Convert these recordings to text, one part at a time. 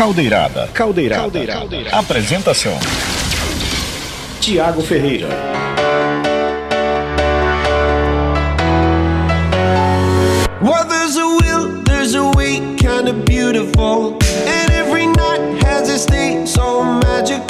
Caldeirada. Caldeirada. Caldeirada. Caldeirada. Apresentação: Tiago Ferreira. Well, there's a will, there's a way, kind of beautiful. And every night has its day, so magical.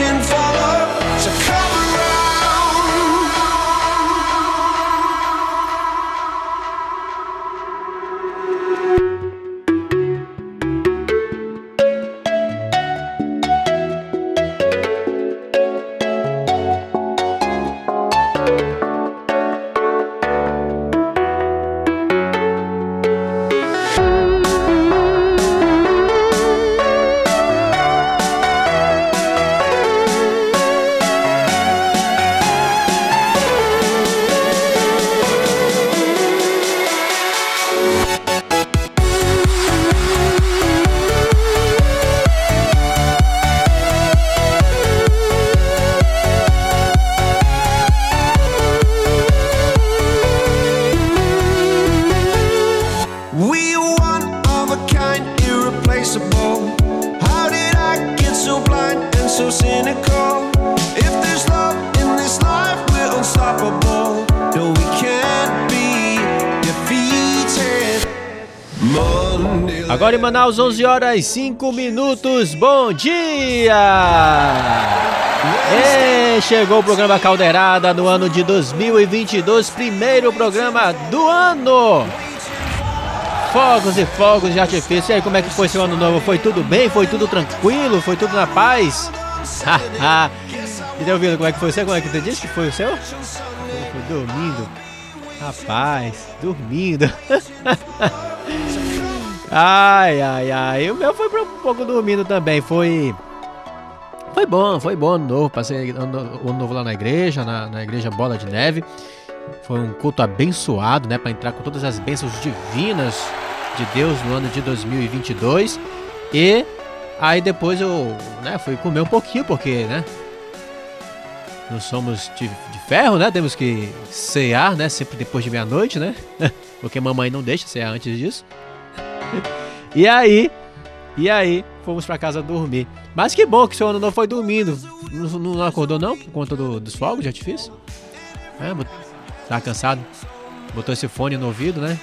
Love, waiting for so cynical? If there's love in this life, we're unstoppable. No, we can't be defeated. Monday. Agora em Manaus, 11 horas 5 minutos. Bom dia! E chegou o programa Caldeirada no ano de 2022, primeiro programa do ano. Fogos e fogos de artifício. E aí, como é que foi seu ano novo? Foi tudo bem? Foi tudo tranquilo? Foi tudo na paz? E deu ouvindo como é que foi o seu? Como é que você disse que foi o seu? Foi dormindo. Rapaz, dormindo. Ai, ai, ai. O meu foi um pouco dormindo também. Foi. Foi bom, foi bom ano novo. Passei ano novo lá na igreja, na, na igreja Bola de Neve. Foi um culto abençoado, né? Pra entrar com todas as bênçãos divinas de Deus no ano de 2022. E aí depois eu né, fui comer um pouquinho, porque, né? Não somos de, de ferro, né? Temos que cear, né? Sempre depois de meia-noite, né? Porque mamãe não deixa cear antes disso. E aí, e aí, fomos pra casa dormir. Mas que bom que seu ano não foi dormindo. Não, não acordou não por conta do- dos fogos de artifício? É, tá cansado? Botou esse fone no ouvido, né?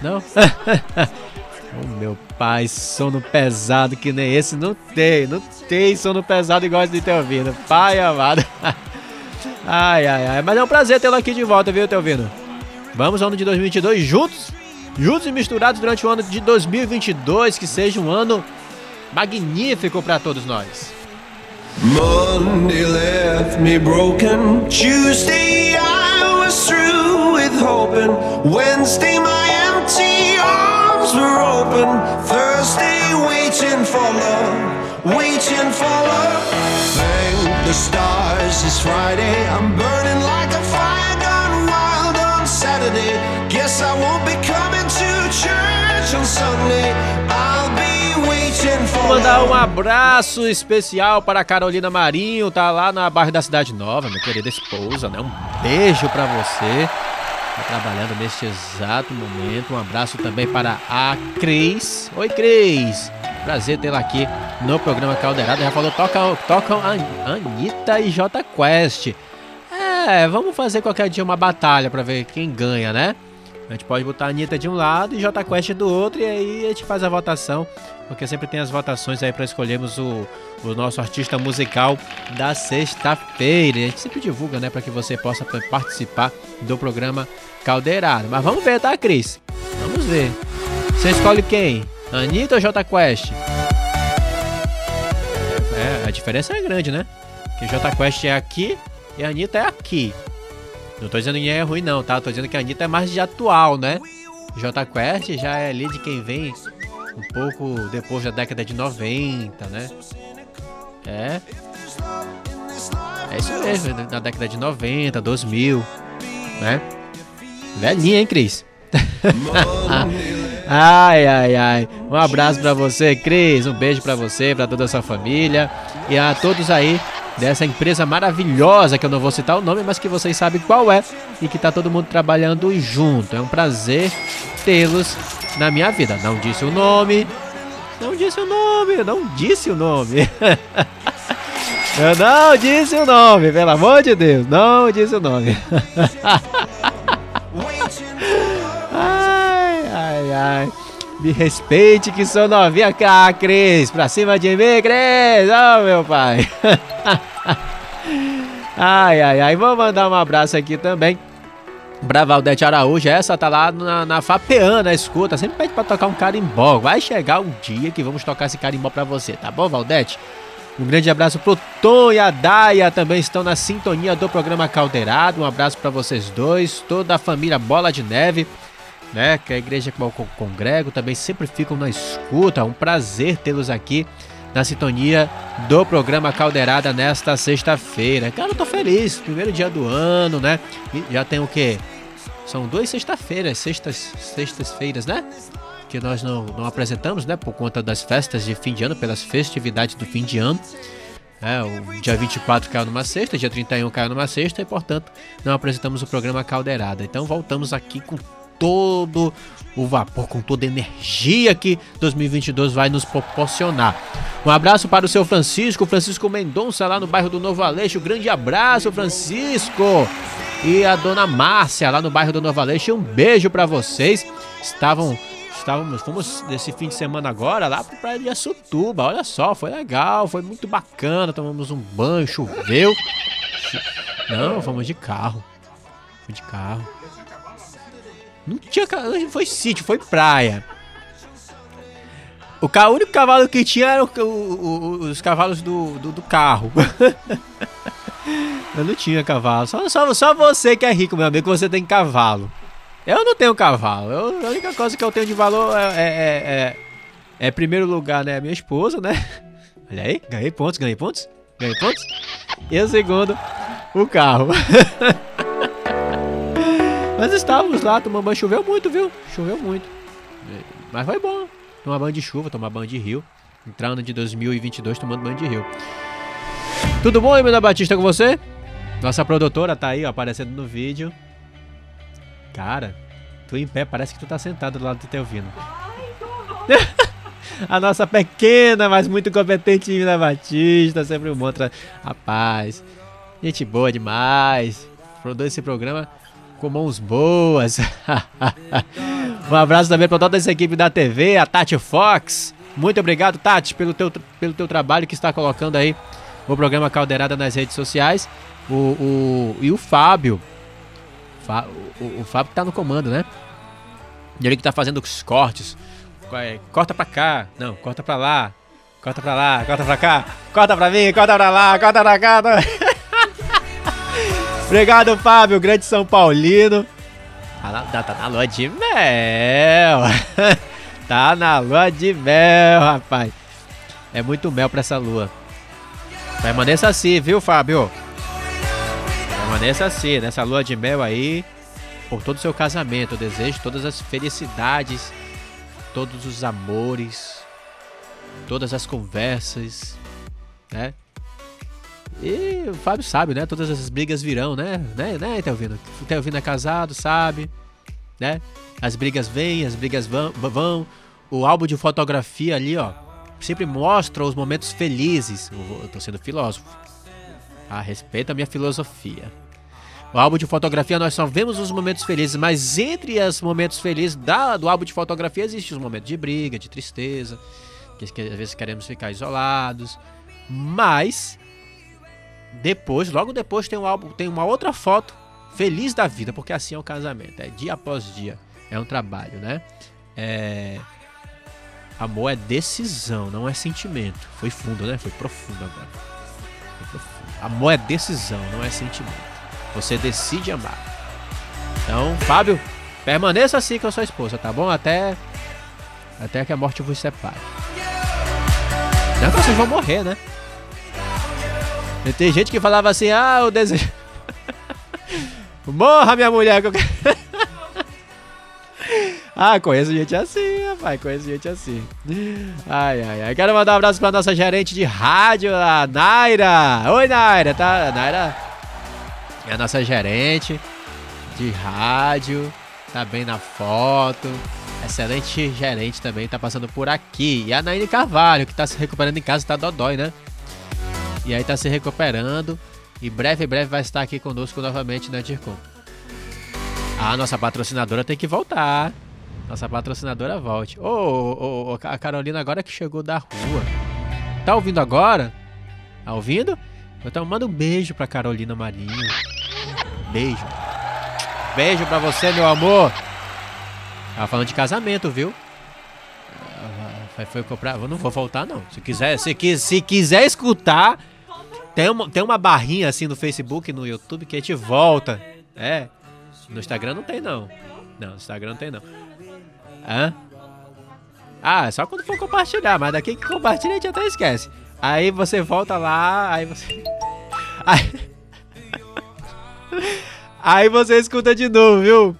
Não? oh, meu pai, sono pesado que nem esse não tem. Não tem sono pesado igual esse de Teovino. Pai amado. ai, ai, ai. Mas é um prazer tê-lo aqui de volta, viu, Teovino? Vamos ao ano de 2022 juntos, juntos e misturados durante o ano de 2022, que seja um ano magnífico para todos nós. Monday left me broken. Tuesday I was through with hoping. Wednesday my empty were open. Thursday waiting for love, waiting for love. Thank the stars it's Friday. I'm burning like a fire gone wild on Saturday. Guess I won't be coming to church on Sunday. I'll be mandar um abraço especial para a Carolina Marinho, tá lá na bairro da Cidade Nova, minha querida esposa, né? Um beijo para você. Tá trabalhando neste exato momento. Um abraço também para a Cris. Oi, Cris. Prazer tê-la aqui no programa Caldeirada. Já falou, toca, toca a Anitta e J Quest. É, vamos fazer qualquer dia uma batalha para ver quem ganha, né? A gente pode botar a Anitta de um lado e J Quest do outro, e aí a gente faz a votação, porque sempre tem as votações aí para escolhermos o, o nosso artista musical da sexta-feira. A gente sempre divulga, né, para que você possa participar do programa Caldeirado. Mas vamos ver, tá, Cris? Vamos ver. Você escolhe quem? Anitta ou J Quest? É, a diferença é grande, né? Que J Quest é aqui e a Anitta é aqui. Não tô dizendo que é ruim não, tá? Tô dizendo que a Anitta é mais de atual, né? J Quest já é ali de quem vem um pouco depois da década de 90, né? É. É isso mesmo, na década de 90, 2000, né? Velhinha, hein, Cris? ai, ai, ai. Um abraço para você, Cris. Um beijo para você, para toda a sua família e a todos aí dessa empresa maravilhosa que eu não vou citar o nome, mas que vocês sabem qual é e que tá todo mundo trabalhando junto. É um prazer tê-los na minha vida. Não disse o nome. Não disse o nome, não disse o nome. eu não disse o nome, pelo amor de Deus, não disse o nome. ai, ai, ai. Me respeite que sou novinha cá, Cris. Pra cima de mim, Cris. Oh, meu pai. ai, ai, ai. Vou mandar um abraço aqui também pra Valdete Araújo. Essa tá lá na, na Fapeana, escuta. Sempre pede pra tocar um carimbó. Vai chegar um dia que vamos tocar esse carimbó pra você, tá bom, Valdete? Um grande abraço pro Tom e a Daia, também estão na sintonia do programa Caldeirado. Um abraço para vocês dois, toda a família Bola de Neve né? Que a igreja que eu congrego também sempre ficam na escuta. Um prazer tê-los aqui na sintonia do programa Caldeirada nesta sexta-feira. Cara, eu tô feliz. Primeiro dia do ano, né? E já tem o quê? São duas sexta-feiras, sextas, sextas-feiras, né? Que nós não, não apresentamos, né? Por conta das festas de fim de ano, pelas festividades do fim de ano. É, o dia 24 caiu numa sexta, dia 31 caiu numa sexta e, portanto, não apresentamos o programa Caldeirada. Então voltamos aqui com todo o vapor, com toda a energia que 2022 vai nos proporcionar. Um abraço para o seu Francisco, Francisco Mendonça, lá no bairro do Novo Aleixo. Grande abraço, Francisco. E a dona Márcia, lá no bairro do Novo Aleixo. Um beijo para vocês. Estavam estávamos, fomos nesse fim de semana agora lá para Praia de Açutuba. Olha só, foi legal, foi muito bacana. Tomamos um banho, choveu. Não, fomos de carro. Fui de carro. Não tinha. Foi sítio, foi praia. O, ca, o único cavalo que tinha era o, o, os cavalos do, do, do carro. Eu não tinha cavalo. Só, só, só você que é rico, meu amigo, que você tem cavalo. Eu não tenho cavalo. Eu, a única coisa que eu tenho de valor é, é, é, é, é primeiro lugar, né? Minha esposa, né? Olha aí, ganhei pontos, ganhei pontos, ganhei pontos. E o segundo, o carro. Mas estávamos lá tomando banho. Choveu muito, viu? Choveu muito. Mas foi bom. Tomar banho de chuva, tomar banho de rio. Entrar ano de 2022 tomando banho de rio. Tudo bom, Emília Batista, com você? Nossa produtora tá aí, ó, aparecendo no vídeo. Cara, tu em pé, parece que tu tá sentado do lado do teu ouvindo. A nossa pequena, mas muito competente Emília Batista, sempre mostra a paz. Gente boa demais. Produz esse programa com mãos boas. um abraço também para toda essa equipe da TV, a Tati Fox. Muito obrigado, Tati, pelo teu, pelo teu trabalho que está colocando aí o programa Caldeirada nas redes sociais. O, o, e o Fábio. o, o, Fábio tá no comando, né? Ele que tá fazendo os cortes. É, corta pra cá. Não, corta pra lá. Corta pra lá, corta pra cá. Corta pra mim, corta pra lá, corta pra cá. Obrigado, Fábio, grande São Paulino. Tá na, tá na lua de mel. tá na lua de mel, rapaz. É muito mel pra essa lua. Permaneça assim, viu, Fábio? Permaneça assim, nessa lua de mel aí. Por todo o seu casamento. Eu desejo todas as felicidades, todos os amores, todas as conversas, né? E o Fábio sabe, né? Todas essas brigas virão, né? Né, né Telvino? O Telvino é casado, sabe, né? As brigas vêm, as brigas vão, vão. O álbum de fotografia ali, ó, sempre mostra os momentos felizes. Eu tô sendo filósofo. Ah, respeita a minha filosofia. O álbum de fotografia nós só vemos os momentos felizes, mas entre os momentos felizes da, do álbum de fotografia existem os momentos de briga, de tristeza, que, que às vezes queremos ficar isolados. Mas depois, logo depois tem um álbum, tem uma outra foto feliz da vida, porque assim é o casamento, é dia após dia, é um trabalho, né? É amor é decisão, não é sentimento. Foi fundo, né? Foi profundo agora. Foi profundo. Amor é decisão, não é sentimento. Você decide amar. Então, Fábio, permaneça assim com a sua esposa, tá bom? Até até que a morte vos separe. Não é que vocês vão morrer, né? Tem gente que falava assim: "Ah, eu desejo Morra, minha mulher. ah, conheço gente assim, rapaz. Conheço gente assim. Ai, ai, ai. Quero mandar um abraço pra nossa gerente de rádio, a Naira. Oi, Naira. Tá? A Naira é a nossa gerente de rádio. Tá bem na foto. Excelente gerente também, tá passando por aqui. E a Naine Carvalho, que tá se recuperando em casa, tá dodói, né? E aí tá se recuperando. E breve, breve vai estar aqui conosco novamente, né, Tircon? A nossa patrocinadora tem que voltar. Nossa patrocinadora volte. Ô, oh, oh, oh, a Carolina agora que chegou da rua. Tá ouvindo agora? Tá ouvindo? Então manda um beijo pra Carolina Marinho. Beijo. Beijo pra você, meu amor. Tava falando de casamento, viu? Foi, foi comprar. Eu não vou voltar, não. Se quiser, se, se quiser escutar, tem uma, tem uma barrinha assim no Facebook, no YouTube, que a gente volta. É. No Instagram não tem, não. Não, no Instagram não tem, não. Hã? Ah, é só quando for compartilhar, mas daqui que compartilha a gente até esquece. Aí você volta lá, aí você. Aí, aí você escuta de novo, viu?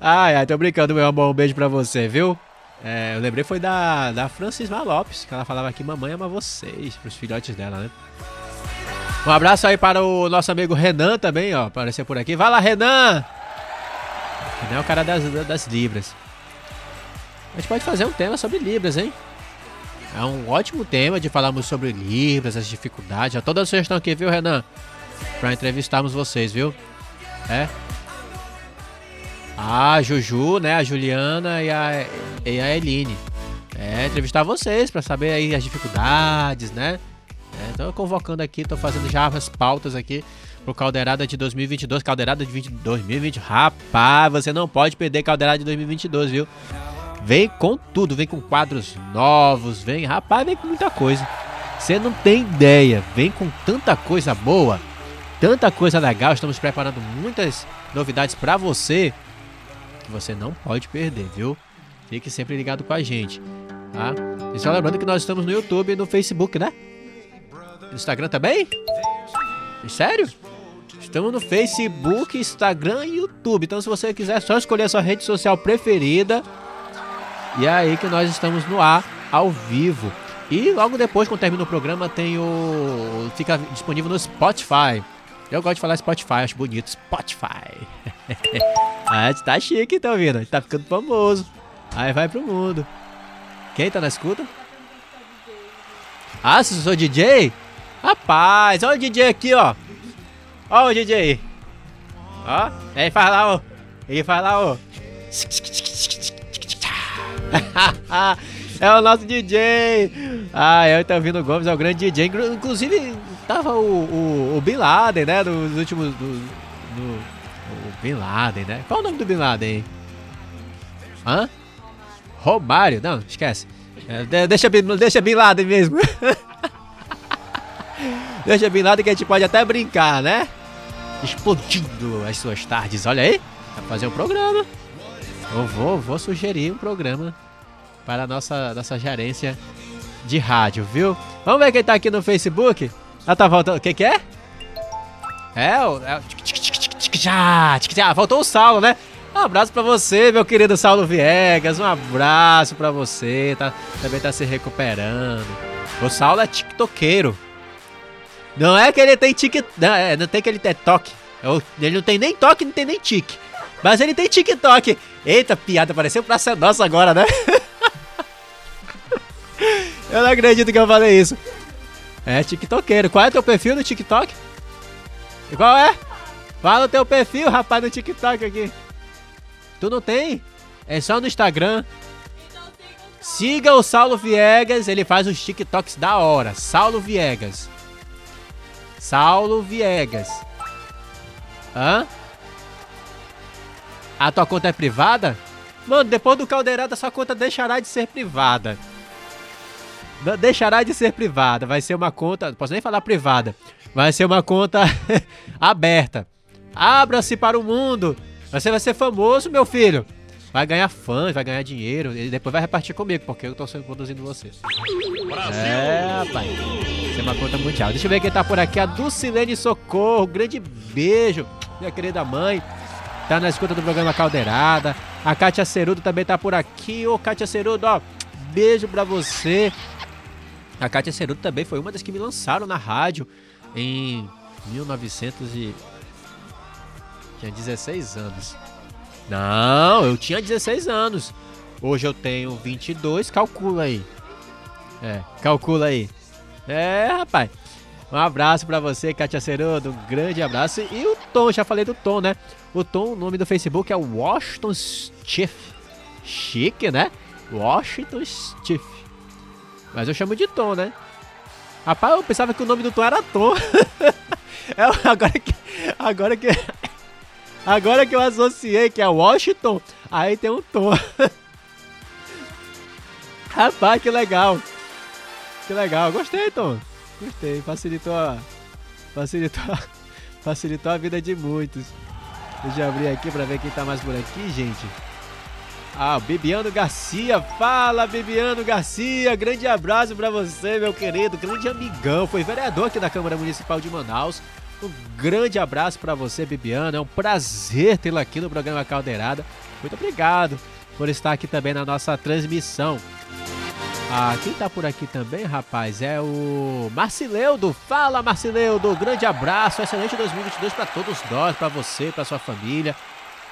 Ai, ai, tô brincando, meu amor. Um beijo pra você, viu? É, eu lembrei foi da, da Francisma Lopes, que ela falava aqui, mamãe ama vocês, pros filhotes dela, né? Um abraço aí para o nosso amigo Renan também, ó. Apareceu por aqui. Vai lá, Renan! Renan é o cara das, das Libras. A gente pode fazer um tema sobre Libras, hein? É um ótimo tema de falarmos sobre Libras, as dificuldades. Já toda sugestão aqui, viu, Renan? Pra entrevistarmos vocês, viu? É. A Juju, né? A Juliana e a, e a Eline. É, entrevistar vocês para saber aí as dificuldades, né? É, então, convocando aqui, tô fazendo já as pautas aqui pro Caldeirada de 2022. Caldeirada de 20, 2020. Rapaz, você não pode perder Caldeirada de 2022, viu? Vem com tudo, vem com quadros novos, vem, rapaz, vem com muita coisa. Você não tem ideia, vem com tanta coisa boa, tanta coisa legal. Estamos preparando muitas novidades para você que você não pode perder, viu? Fique sempre ligado com a gente, tá? E só lembrando que nós estamos no YouTube e no Facebook, né? Instagram também? Sério? Estamos no Facebook, Instagram e YouTube. Então, se você quiser, é só escolher a sua rede social preferida. E é aí que nós estamos no ar, ao vivo. E logo depois, quando termina o programa, tem o. fica disponível no Spotify. Eu gosto de falar Spotify, acho bonito. Spotify. ah, tá chique, tá ouvindo? Tá ficando famoso. Aí vai pro mundo. Quem tá na escuta? Ah, se eu sou DJ? Rapaz, olha o DJ aqui, ó. Olha o DJ. Ó, ele faz lá, ó. Ele faz lá, ó. é o nosso DJ. Ah, é o Itavino Gomes, é o grande DJ. Inclusive, tava o, o, o Bin Laden, né? Nos últimos. Do, do, o Bin Laden, né? Qual o nome do Bin Laden? Hã? Romário? Não, esquece. É, deixa, deixa Bin Laden mesmo. Deixa Bin Laden que a gente pode até brincar, né? Explodindo as suas tardes. Olha aí, vai fazer um programa. Eu vou, vou sugerir um programa para a nossa, nossa gerência de rádio, viu? Vamos ver quem tá aqui no Facebook. Ah, tá voltando. O que que é? É, o... É, já, voltou o Saulo, né? Um abraço para você, meu querido Saulo Viegas. Um abraço para você. Tá, também tá se recuperando. O Saulo é tiktokeiro. Não é que ele tem tique. Não, é, não tem que ele tem toque. É ele não tem nem toque, não tem nem tique. Mas ele tem TikTok. Eita, piada, pareceu pra ser nossa agora, né? eu não acredito que eu falei isso. É TikTokeiro. Qual é teu perfil no TikTok? Qual é? Fala o teu perfil, rapaz, no TikTok aqui. Tu não tem? É só no Instagram. Siga o Saulo Viegas, ele faz os TikToks da hora. Saulo Viegas. Saulo Viegas. Hã? A tua conta é privada? Mano, depois do caldeirada, sua conta deixará de ser privada. Deixará de ser privada. Vai ser uma conta. Não posso nem falar privada. Vai ser uma conta aberta. Abra-se para o mundo. Você vai ser famoso, meu filho. Vai ganhar fãs, vai ganhar dinheiro. E depois vai repartir comigo, porque eu tô sempre produzindo você. É, rapaz. Conta mundial. Deixa eu ver quem tá por aqui. A Dulcilene Socorro. Grande beijo, minha querida mãe. Tá na escuta do programa Caldeirada. A Kátia Cerudo também tá por aqui. Ô, Kátia Cerudo, ó. Beijo pra você. A Kátia Cerudo também foi uma das que me lançaram na rádio em 1900 e... Tinha 16 anos. Não, eu tinha 16 anos. Hoje eu tenho 22, calcula aí. É, calcula aí. É, rapaz. Um abraço pra você, Katia Cerudo. Um grande abraço. E o Tom, já falei do Tom, né? O Tom, o nome do Facebook é Washington Stiff. Chique, né? Washington Stiff. Mas eu chamo de Tom, né? Rapaz, eu pensava que o nome do Tom era Tom. é, agora que. Agora que. Agora que eu associei que é Washington, aí tem um Tom. Rapaz, que legal. Que legal. Gostei, Tom. Gostei. Facilitou a. Facilitou a, facilitou a vida de muitos. Deixa eu abrir aqui pra ver quem tá mais por aqui, gente. Ah, Bibiano Garcia. Fala, Bibiano Garcia. Grande abraço pra você, meu querido. Grande amigão. Foi vereador aqui da Câmara Municipal de Manaus. Um grande abraço para você, Bibiana. É um prazer tê-lo aqui no programa Caldeirada. Muito obrigado por estar aqui também na nossa transmissão. Ah, quem tá por aqui também, rapaz, é o Marcileudo. Fala, Marcileudo. Grande abraço. Excelente 2022 para todos nós, para você, para sua família.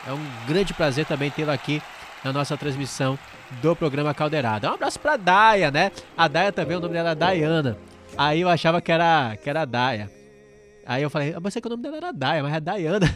É um grande prazer também tê-lo aqui na nossa transmissão do programa Caldeirada. Um abraço para Daia, né? A Daia também, o nome dela é Dayana. Aí eu achava que era que era Daia. Aí eu falei, eu pensei que o nome dela era Daya, mas é Dayana.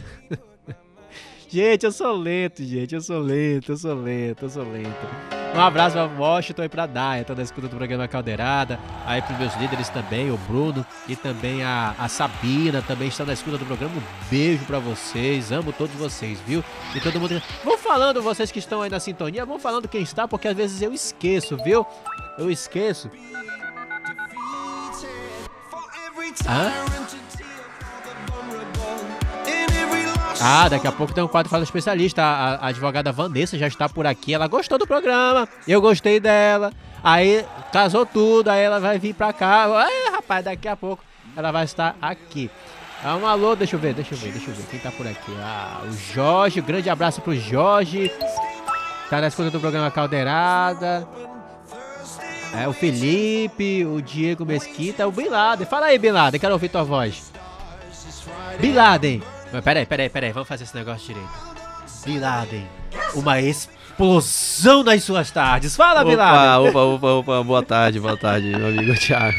gente, eu sou lento, gente. Eu sou lento, eu sou lento, eu sou lento. Um abraço pra Washington e pra Daya, toda a escuta do programa Caldeirada. Aí pros meus líderes também, o Bruno e também a, a Sabina também estão na escuta do programa. Um beijo pra vocês, amo todos vocês, viu? E todo mundo. Vão falando, vocês que estão aí na sintonia, vão falando quem está, porque às vezes eu esqueço, viu? Eu esqueço. Hã? Ah, daqui a pouco tem um quadro Fala Especialista. A, a, advogada Vanessa já está por aqui. Ela gostou do programa. Eu gostei dela. Aí casou tudo. Aí ela vai vir pra cá. É, rapaz, daqui a pouco ela vai estar aqui. Ah, um alô, deixa eu ver, deixa eu ver, deixa eu ver. Quem tá por aqui? Ah, o Jorge. Grande abraço pro Jorge. Tá na escuta do programa Caldeirada. É, o Felipe, o Diego Mesquita, o Bin Laden. Fala aí, Bin Laden, quero ouvir tua voz. Bin Laden. Mas peraí, peraí, peraí, vamos fazer esse negócio direito. Bin Laden, uma explosão nas suas tardes. Fala, opa, Bin Laden. Opa, opa, opa, boa tarde, boa tarde, meu amigo Thiago.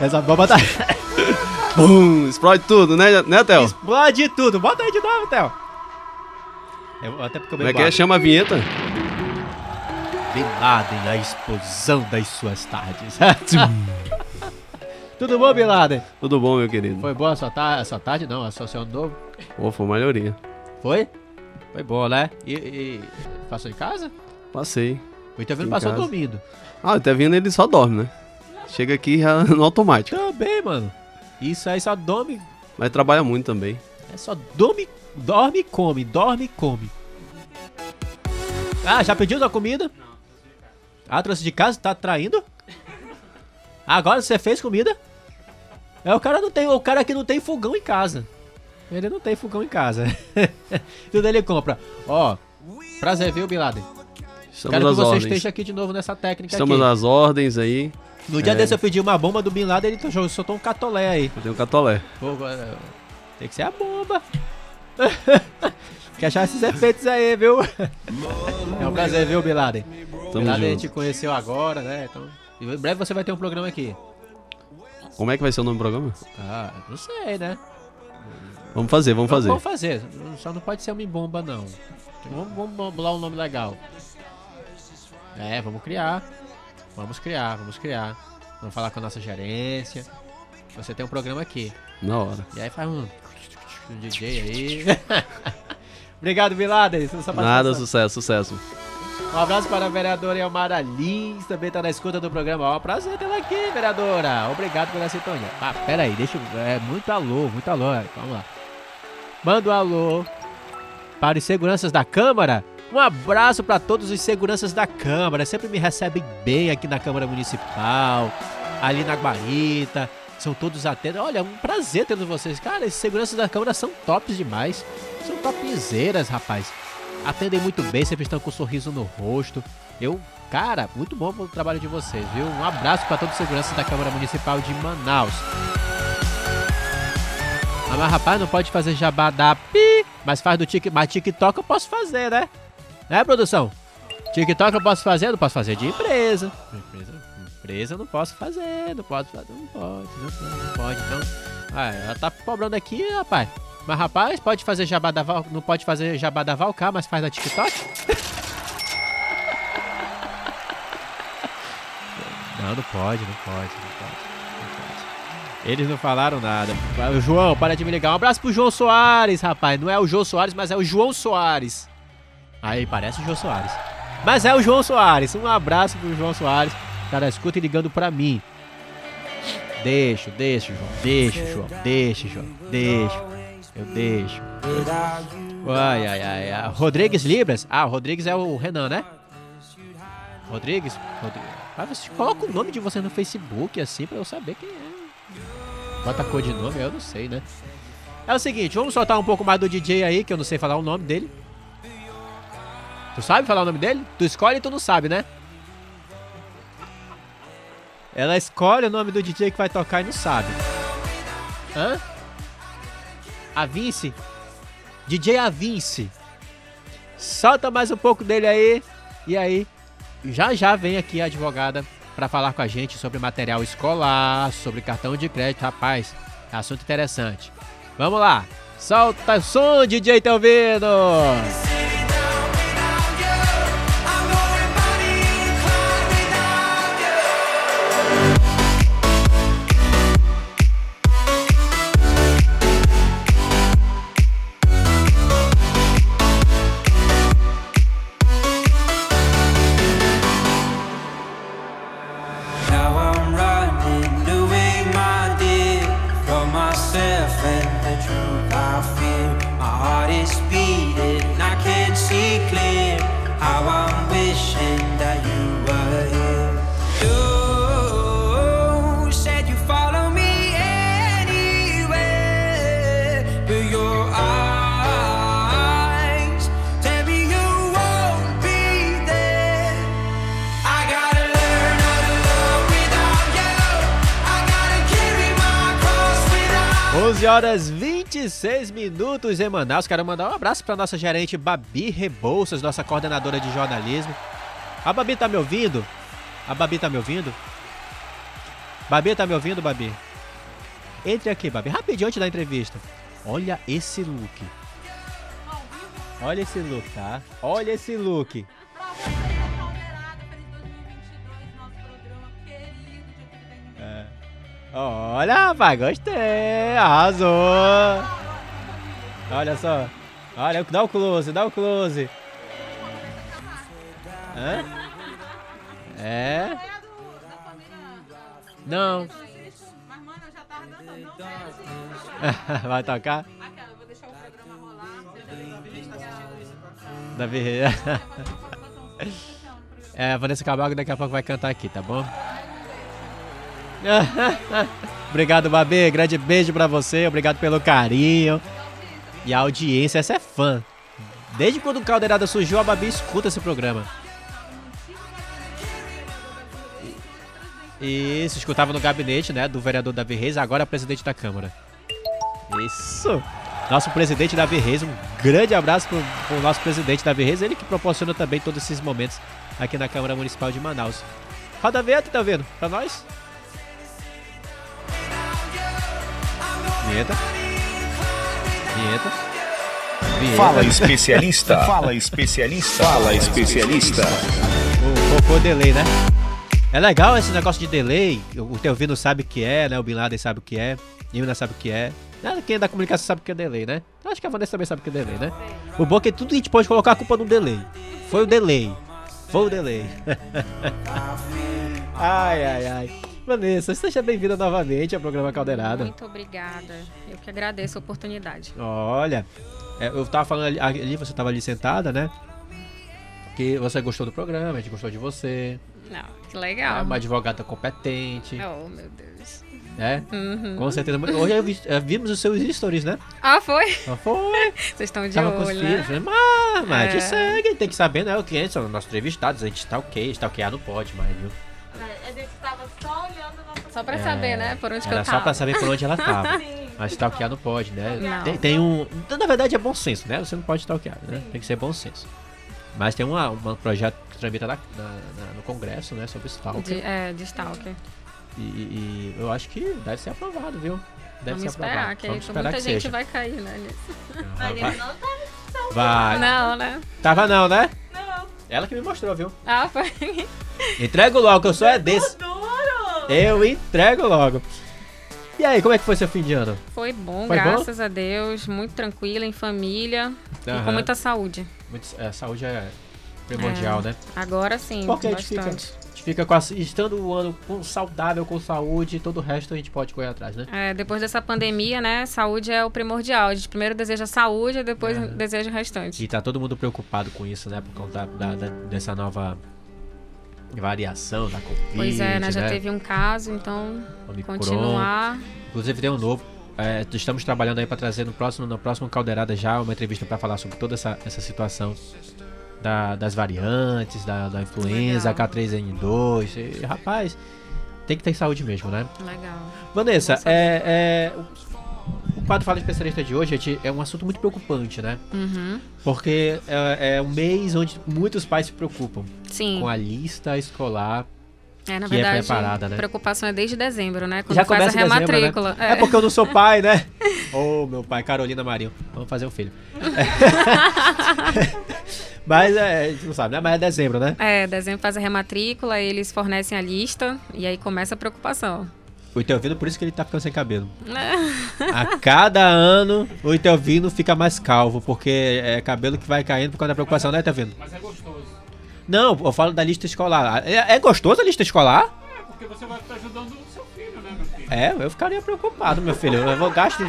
Essa bomba tá... Bum, explode tudo, né, né, Theo? Explode tudo. Bota aí de novo, Theo. Eu, até porque eu Como é que é? Chama a vinheta? Bin Laden, a explosão das suas tardes. Tudo bom, Bin Laden? Tudo bom, meu querido? Foi boa a sua, ta a sua tarde? Não, a sua seu ano novo? Pô, foi maioria. Foi? Foi bom, né? E, e passou em casa? Passei. O Itaviano Em passou casa. dormindo. Ah, o Tevinho ele só dorme, né? Chega aqui já no automático. Também, mano. Isso aí só dorme. Mas trabalha muito também. É só dorme, dorme e come, dorme e come. Ah, já pediu sua comida? Ah, trouxe de casa? Tá traindo? Agora você fez comida? É, o cara não tem, o cara que não tem fogão em casa. Ele não tem fogão em casa. Tudo ele compra. Ó, prazer, viu, Bin Laden? Estamos Quero que você ordens. esteja aqui de novo nessa técnica Estamos aqui. às ordens aí. No dia É. desse eu pedi uma bomba do Bin Laden, ele to- soltou um catolé aí. Eu tenho um catolé. Pô, Tem que ser a bomba. Tem que achar esses efeitos aí, viu? É um prazer, viu, Bin Laden? Bin Laden a gente conheceu agora, né? Então, em breve você vai ter um programa aqui. Como é que vai ser o nome do programa? Ah, não sei, né? Vamos fazer, vamos fazer. Vamos fazer. Só não pode ser uma bomba, não. Vamos, vamos bolar um nome legal. É, vamos criar. Vamos criar, vamos criar. Vamos falar com a nossa gerência. Você tem um programa aqui. Na hora. E aí faz um, um DJ aí. Obrigado, Vilader. Nada, sucesso, sucesso. Um abraço para a vereadora Elmara Lins, também está na escuta do programa. Ó, prazer tê-la aqui, vereadora. Obrigado pela sintonia. Ah, pera aí, deixa eu... É muito alô, muito alô. Vamos lá. Manda um alô para os seguranças da Câmara. Um abraço para todos os seguranças da Câmara. Sempre me recebem bem aqui na Câmara Municipal, ali na Guarita. São todos atentos. Olha, é um prazer tendo vocês. Cara, esses seguranças da Câmara são tops demais. São topzeiras, rapaz. Atendem muito bem, sempre estão com um sorriso no rosto. Eu, cara, muito bom o trabalho de vocês, viu? Um abraço para todos os seguranças da Câmara Municipal de Manaus. Ah, mas rapaz, não pode fazer jabá da pi, mas faz do TikTok. Mas TikTok eu posso fazer, né? Né, produção? TikTok eu posso fazer, não posso fazer de empresa. Empresa, empresa eu não posso fazer, não posso fazer, não pode, não pode, não pode. Então, ah, ela tá cobrando aqui, rapaz. Mas rapaz, pode fazer jabá da Val, não pode fazer jabá da Valcar, mas faz da TikTok? não, não pode, não pode, não pode. Eles não falaram nada. João, para de me ligar. Um abraço pro João Soares, rapaz. Não é o João Soares, mas é o João Soares. Aí parece o João Soares. Mas é o João Soares. Um abraço pro João Soares. Cara, escuta e ligando pra mim. Deixa, deixa, João. Deixa, João. Deixa, João. Deixa. Eu deixo. Ai, ai, ai, ai. Rodrigues Libras? Ah, o Rodrigues é o Renan, né? Rodrigues? Rodrigues. Ah, você coloca o nome de você no Facebook assim pra eu saber quem é. Bota cor de nome, eu não sei, né? É o seguinte, vamos soltar um pouco mais do DJ aí, que eu não sei falar o nome dele. Tu sabe falar o nome dele? Tu escolhe e tu não sabe, né? Ela escolhe o nome do DJ que vai tocar e não sabe. Hã? A Vince? DJ Avince. Solta mais um pouco dele aí. E aí, já já vem aqui a advogada para falar com a gente sobre material escolar, sobre cartão de crédito. Rapaz, assunto interessante. Vamos lá. Solta o som, DJ Telvino. Now I'm wishing that you were here. Your eyes tell me you won't be there. I gotta learn how to love without you. I gotta carry my cross without 11 horas 26 minutos em Manaus. Quero mandar um abraço para nossa gerente Babi Rebouças, nossa coordenadora de jornalismo. A Babi tá me ouvindo? A Babi tá me ouvindo? Babi tá me ouvindo, Babi? Entre aqui, Babi, rapidinho antes da entrevista. Olha esse look. Olha esse look, tá? Olha esse look. Olha, rapaz, gostei. Arrasou. Olha só. Olha, dá o close, dá o close. Hã? É? Não. Vai tocar? Davi. É, Vanessa Camargo daqui a pouco vai cantar aqui, tá bom? Obrigado, Babê. Grande beijo pra você. Obrigado pelo carinho. E a audiência, essa é fã. Desde quando o Caldeirada surgiu, a Babi escuta esse programa. Isso, escutava no gabinete, né, do vereador Davi Reis, agora presidente da Câmara. Isso! Nosso presidente Davi Reis, um grande abraço pro, pro nosso presidente Davi Reis, ele que proporciona também todos esses momentos aqui na Câmara Municipal de Manaus. Roda a vinheta, tá vendo? Pra nós? Vinheta. Vinheta. Vinheta. Fala especialista. Fala especialista. Fala especialista. O cocô delay, né? É legal esse negócio de delay. O teu ouvido sabe o que é, né? O Bin Laden sabe o que é. Nilda sabe o que é. Nada, Quem é da comunicação sabe o que é delay, né? Eu acho que a Vanessa também sabe o que é delay, né? O bom é que tudo a gente pode colocar a culpa no delay. Foi o delay. Foi o delay. ai, ai, ai. Vanessa, seja bem-vinda novamente ao programa Caldeirada. Muito obrigada. Eu que agradeço a oportunidade. Olha, é, eu tava falando ali, você tava ali sentada, né? Que você gostou do programa, a gente gostou de você. Não, que É legal. uma advogada competente, Oh, meu Deus. né? Uhum. Com certeza. Hoje vi- eh, vimos os seus stories, né? Ah, foi? Só foi. Vocês estão de Tava com os olho, filhos. né? Falei, Mas, mas É. segue, tem que saber, né? O cliente são nossos entrevistados, a gente tá ok, stalkear não pode mais, viu? A gente tava só olhando nossa Só pra saber, né? Por onde que Era eu só tava. pra saber por onde ela tava. Sim. Mas stalkear não pode, né? Não. Tem, tem um. Na verdade é bom senso, né? Você não pode stalkear, né? Tem que ser bom senso. Mas tem uma, um projeto que tramita na- na- na- no Congresso, né? Sobre stalker. De, é, de Stalker. E, e- eu acho que deve ser aprovado, viu? Deve Vamos ser esperar, aprovado. que Vamos aí esperar muita que gente seja. vai cair, né? nisso. Mas ele não tá. Vai. Não, né? Tava não, né? Não. Ela que me mostrou, viu? Ah, foi. Entrego logo, que eu sou é desse. Eu entrego logo. E aí, como é que foi seu fim de ano? Foi bom, Foi bom? graças a Deus. Muito tranquila, em família. E com muita saúde. Muito- é, saúde é primordial, É. né? Agora sim, Porque a gente fica, a bastante. gente fica com a, estando o ano com saudável, com saúde, todo o resto a gente pode correr atrás, né? É, depois dessa pandemia, né? Saúde é o primordial. A gente primeiro deseja saúde, depois Aham. deseja o restante. E tá todo mundo preocupado com isso, né? Por conta da, da- dessa nova variação da Covid, Pois é, né? Já né? teve um caso, então Omicron. continuar. Inclusive tem um novo. é, estamos trabalhando aí para trazer no próximo, na próxima caldeirada já uma entrevista para falar sobre toda essa, essa situação da- das variantes, da, da influenza, Legal. H3N2. E, rapaz, tem que ter saúde mesmo, né? Legal. Vanessa, é, é, o- quadro Fala Especialista de hoje gente, é um assunto muito preocupante, né? Uhum. Porque é, é um mês onde muitos pais se preocupam Sim. com a lista escolar. É, na que é verdade, preparada, né? a preocupação é desde dezembro, né? Quando Já faz começa a em dezembro, né? rematrícula. É. porque eu não sou pai, né? Ô, meu pai, Carolina Marinho. Vamos fazer um filho. Mas é, a gente não sabe, né? Mas é dezembro, né? É, dezembro faz a rematrícula, eles fornecem a lista e aí começa a preocupação. O Itelvino, por isso que ele tá ficando sem cabelo. A cada ano, o Itelvino fica mais calvo, porque é cabelo que vai caindo por causa da preocupação, né, Itelvino? Mas é gostoso. Não, eu falo da lista escolar. É, é gostoso a lista escolar? É, porque você vai estar ajudando É, eu ficaria preocupado, meu filho. Eu vou gastar.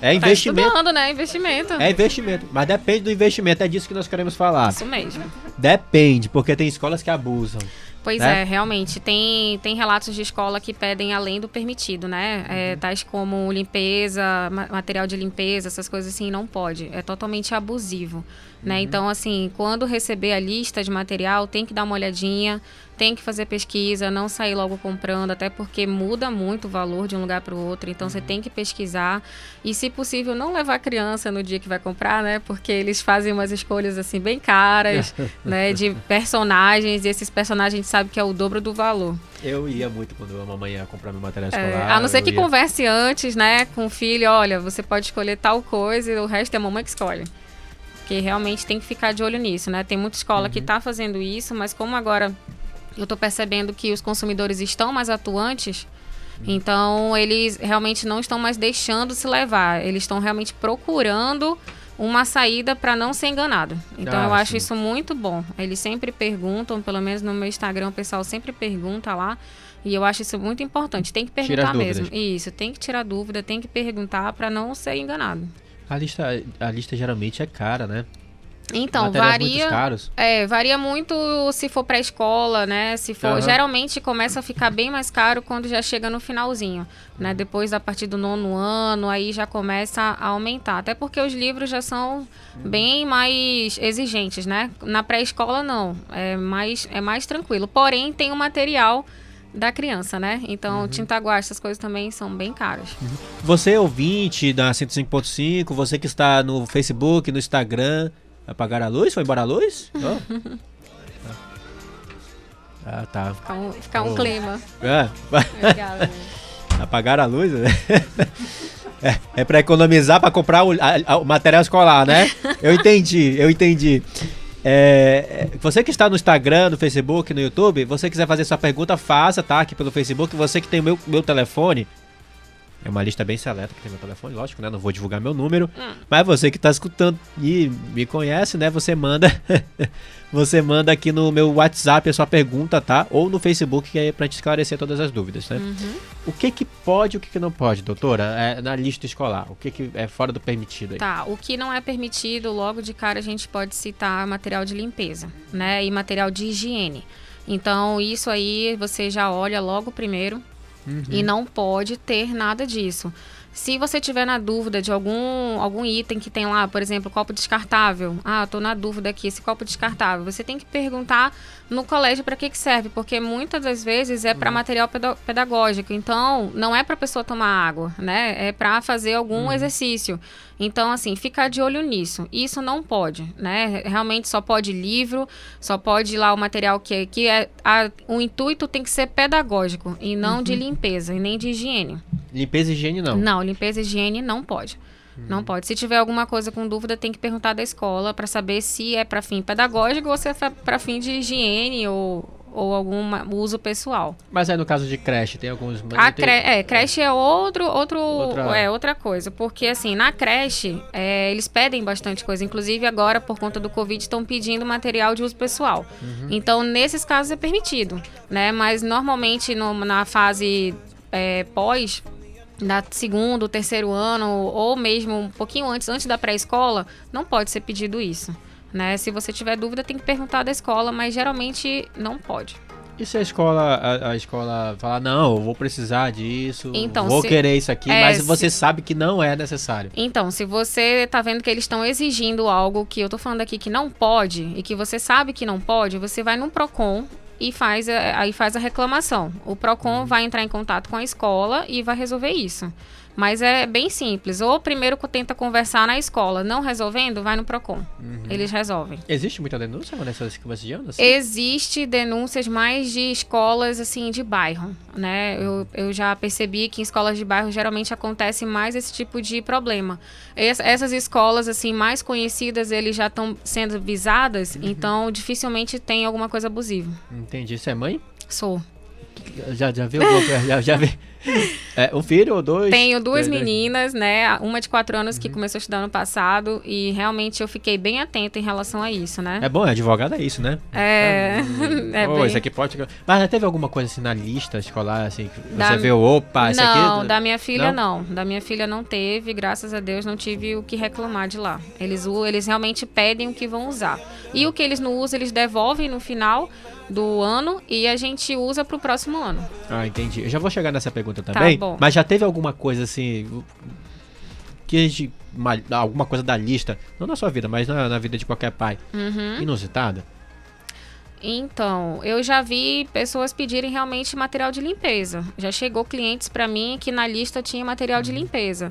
É Tá investimento. estudando, né? Investimento. É investimento. Mas depende do investimento, é disso que nós queremos falar. Isso mesmo. Depende, porque tem escolas que abusam. Pois né? é, realmente. Tem, tem relatos de escola que pedem além do permitido, né? É, Uhum. tais como limpeza, ma- material de limpeza, essas coisas assim, não pode. É totalmente abusivo. Uhum. Né? Então, assim, quando receber a lista de material, tem que dar uma olhadinha, tem que fazer pesquisa, não sair logo comprando, até porque muda muito o valor de um lugar para o outro. Então, Uhum. você tem que pesquisar. E, se possível, não levar a criança no dia que vai comprar, né? Porque eles fazem umas escolhas, assim, bem caras, né? De personagens. E esses personagens gente sabe que é o dobro do valor. Eu ia muito quando a mamãe ia comprar meu material É, escolar. a não ser que ia. converse antes, né, com o filho, olha, você pode escolher tal coisa e o resto é a mamãe que escolhe. Porque realmente tem que ficar de olho nisso, né? Tem muita escola Uhum. que está fazendo isso, mas como agora eu estou percebendo que os consumidores estão mais atuantes, Uhum. então eles realmente não estão mais deixando se levar. Eles estão realmente procurando uma saída para não ser enganado. Então Ah, eu acho sim. isso muito bom. Eles sempre perguntam, pelo menos no meu Instagram, o pessoal sempre pergunta lá. E eu acho isso muito importante. Tem que perguntar mesmo. Isso, tem que tirar dúvida, tem que perguntar para não ser enganado. A lista, a lista geralmente é cara, né? Então, Materiais varia. caros. É, varia muito se for pra escola, né? Se for. Aham. Geralmente começa a ficar bem mais caro quando já chega no finalzinho. Né? Depois, a partir do nono ano, aí já começa a aumentar. Até porque os livros já são bem mais exigentes, né? Na pré-escola, não. É mais, é mais tranquilo. Porém, tem o material da criança, né? Então, Uhum. tinta guache, essas coisas também são bem caras. Você, ouvinte da 105.5, você que está no Facebook, no Instagram, apagaram a luz? Foi embora a luz? Oh. Ah, tá. Fica um, um Oh. clima. É, Legal, né? apagaram a luz? né? É, é pra economizar pra comprar o, a- a- o material escolar, né? Eu entendi, eu entendi. É, é, você que está no Instagram, no Facebook, no YouTube, você quiser fazer sua pergunta, faça, tá? Aqui pelo Facebook. Você que tem o meu, meu telefone. É uma lista bem seleta que tem meu telefone, lógico, né? Não vou divulgar meu número. Mas você que tá escutando e me conhece, né? Você manda. você manda aqui no meu WhatsApp a sua pergunta, tá? Ou no Facebook, que é pra te esclarecer todas as dúvidas, né? O que que pode e o que que não pode, doutora? É, na lista escolar. O que que é fora do permitido aí? Tá, o que não é permitido, logo de cara a gente pode citar material de limpeza, né? E material de higiene. Então, isso aí você já olha logo primeiro e não pode ter nada disso. Se você tiver na dúvida de algum, algum item que tem lá, por exemplo, copo descartável. Ah, tô na dúvida aqui, esse copo descartável. Você tem que perguntar no colégio para que, que serve, porque muitas das vezes é para material peda- pedagógico. Então, não é para pessoa tomar água, né? É para fazer algum exercício. Então, assim, ficar de olho nisso. Isso não pode, né? Realmente só pode livro, só pode lá o material que, que é. a- o intuito tem que ser pedagógico e não de limpeza e nem de higiene. Limpeza e higiene não. Não, limpeza e higiene não pode. Não pode. Se tiver alguma coisa com dúvida, tem que perguntar da escola para saber se é para fim pedagógico ou se é para fim de higiene ou, ou algum uso pessoal. Mas aí no caso de creche, tem alguns. A tem- cre é, creche é outro, outro, Outra- é outra coisa, porque assim na creche é, eles pedem bastante coisa, inclusive agora por conta do covid estão pedindo material de uso pessoal. Então nesses casos é permitido, né? Mas normalmente no- na fase é, pós da segundo, terceiro ano ou mesmo um pouquinho antes, antes da pré-escola, não pode ser pedido isso. Né? Se você tiver dúvida, tem que perguntar da escola, mas geralmente não pode. E se a escola, a, a escola falar, não, eu vou precisar disso, Então, vou se- querer isso aqui, é, mas se- você sabe que não é necessário. Então, se você tá vendo que eles estão exigindo algo que eu tô falando aqui que não pode e que você sabe que não pode, você vai no Procon e faz a, aí faz a reclamação. O Procon vai entrar em contato com a escola e vai resolver isso. Mas é bem simples. Ou primeiro tenta conversar na escola, não resolvendo, vai no Procon. Eles resolvem. Existe muita denúncia nessas ano? Assim? Existe denúncias mais de escolas assim de bairro, né? Eu, eu já percebi que em escolas de bairro geralmente acontece mais esse tipo de problema. Es- essas escolas assim mais conhecidas, eles já estão sendo visadas, então dificilmente tem alguma coisa abusiva. Entendi. Você é mãe? Sou. Já, já viu? já, já vi. É, um filho ou dois? Tenho duas Dois, dois. meninas, né? Uma de quatro anos que começou a estudar no passado e realmente eu fiquei bem atenta em relação a isso, né? É bom, é advogado é isso, né? É, é Pô, bem- isso aqui pode... Mas já teve alguma coisa assim na lista escolar, assim, que Da- você vê, opa, isso não, aqui... da minha filha não? Da minha filha não teve, graças a Deus não tive o que reclamar de lá. Eles, eles realmente pedem o que vão usar. E o que eles não usam, eles devolvem no final do ano e a gente usa pro próximo ano. Ah, entendi. Eu já vou chegar nessa pergunta também. bom. Mas já teve alguma coisa assim. Que a gente. uma- alguma coisa da lista, não na sua vida, mas na, na vida de qualquer pai, Uhum. inusitada? Então, eu já vi pessoas pedirem realmente material de limpeza. Já chegou clientes para mim que na lista tinha material de limpeza.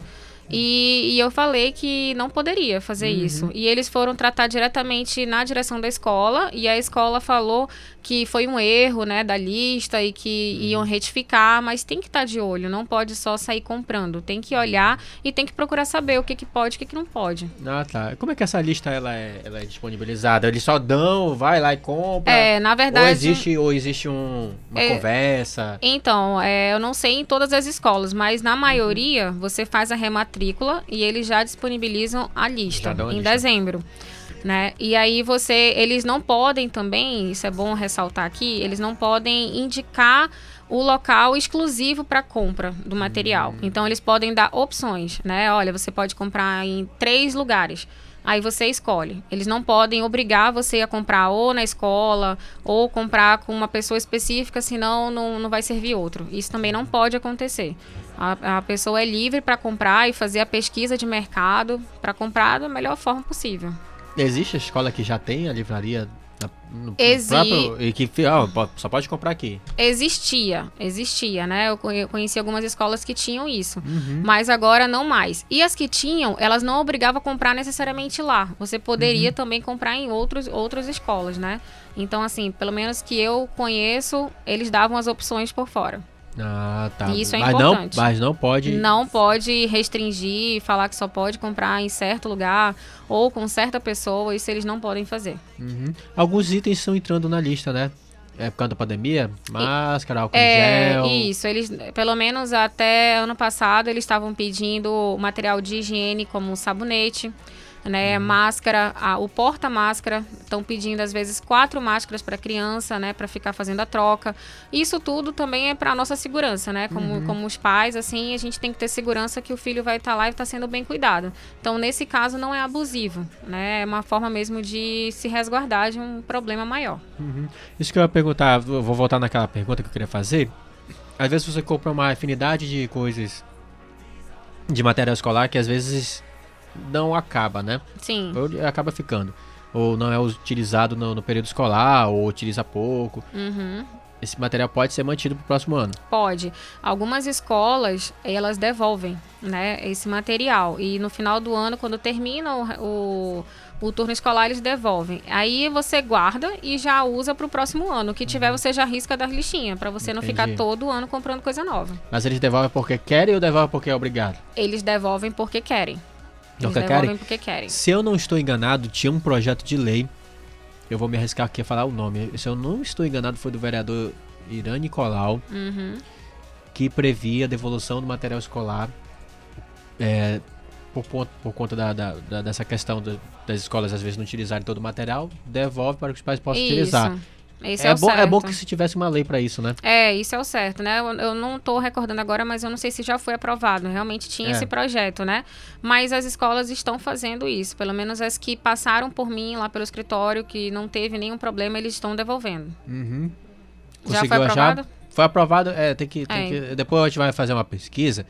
E, e eu falei que não poderia fazer isso. E eles foram tratar diretamente na direção da escola e a escola falou que foi um erro, né, da lista e que iam retificar, mas tem que estar de olho, não pode só sair comprando, tem que olhar e tem que procurar saber o que que pode, e o que que não pode. Ah, tá. Como é que essa lista ela é, ela é disponibilizada? Eles só dão, vai lá e compra? É, na verdade, Ou existe, ou existe um, uma É, conversa? Então, é, eu não sei em todas as escolas, mas na maioria você faz a rematrícula e eles já disponibilizam a lista Já em lista. dezembro. Né? E aí você, eles não podem também, isso é bom ressaltar aqui, eles não podem indicar o local exclusivo para compra do material. Hum. Então eles podem dar opções, né? Olha, você pode comprar em três lugares. Aí você escolhe. Eles não podem obrigar você a comprar ou na escola ou comprar com uma pessoa específica, senão não, não vai servir outro. Isso também não pode acontecer. A, a pessoa é livre para comprar e fazer a pesquisa de mercado para comprar da melhor forma possível. Existe a escola que já tem a livraria no Exi- próprio. E que só pode comprar aqui. Existia, existia, né? Eu conhe- conheci algumas escolas que tinham isso, Uhum. mas agora não mais. E as que tinham, elas não obrigavam a comprar necessariamente lá. Você Uhum. poderia também comprar em outros, outras escolas, né? Então, assim, pelo menos que eu conheço, eles davam as opções por fora. Ah, tá. Isso é mas importante. Não, mas não pode. Não pode restringir, falar que só pode comprar em certo lugar ou com certa pessoa, isso eles não podem fazer. Uhum. Alguns itens estão entrando na lista, né? É por causa da pandemia? Máscara, álcool É, gel. isso, eles, pelo menos até ano passado, eles estavam pedindo material de higiene como sabonete, né, máscara, a- o porta-máscara, estão pedindo às vezes quatro máscaras para criança, né, para ficar fazendo a troca. Isso tudo também é para nossa segurança, né, como, como os pais, assim, a gente tem que ter segurança que o filho vai estar lá e está sendo bem cuidado. Então, nesse caso, não é abusivo, né, é uma forma mesmo de se resguardar de um problema maior. Uhum. Isso que eu ia perguntar, eu vou voltar naquela pergunta que eu queria fazer. Às vezes você compra uma afinidade de coisas de material escolar que às vezes não acaba, né? Sim. Ou acaba ficando. Ou não é utilizado no, no período escolar, ou utiliza pouco. Uhum. Esse material pode ser mantido para o próximo ano. Pode. Algumas escolas, elas devolvem, né, esse material. E no final do ano, quando termina o, o, o turno escolar, eles devolvem. Aí você guarda e já usa para o próximo ano. O que tiver, você já risca das listinhas, para você não ficar Entendi. todo ano comprando coisa nova. Mas eles devolvem porque querem ou devolvem porque é obrigado? Eles devolvem porque querem. Devolvem querem? porque querem. Se eu não estou enganado, tinha um projeto de lei. Eu vou me arriscar aqui a falar o nome. Se eu não estou enganado, foi do vereador Irã Nicolau, Uhum. que previa a devolução do material escolar é, por, por conta da, da- da- dessa questão do- das escolas às vezes não utilizarem todo o material, devolve para que os pais possam utilizar. Esse é, é, o bom, é bom certo. que se tivesse uma lei para isso, né? É, isso é o certo, né? Eu, eu não tô recordando agora, mas eu não sei se já foi aprovado. Realmente tinha É. esse projeto, né? Mas as escolas estão fazendo isso. Pelo menos as que passaram por mim lá pelo escritório, que não teve nenhum problema, eles estão devolvendo. Uhum. Já foi Conseguiu achar? aprovado? Foi aprovado, é, tem que, tem É. que- Depois a gente vai fazer uma pesquisa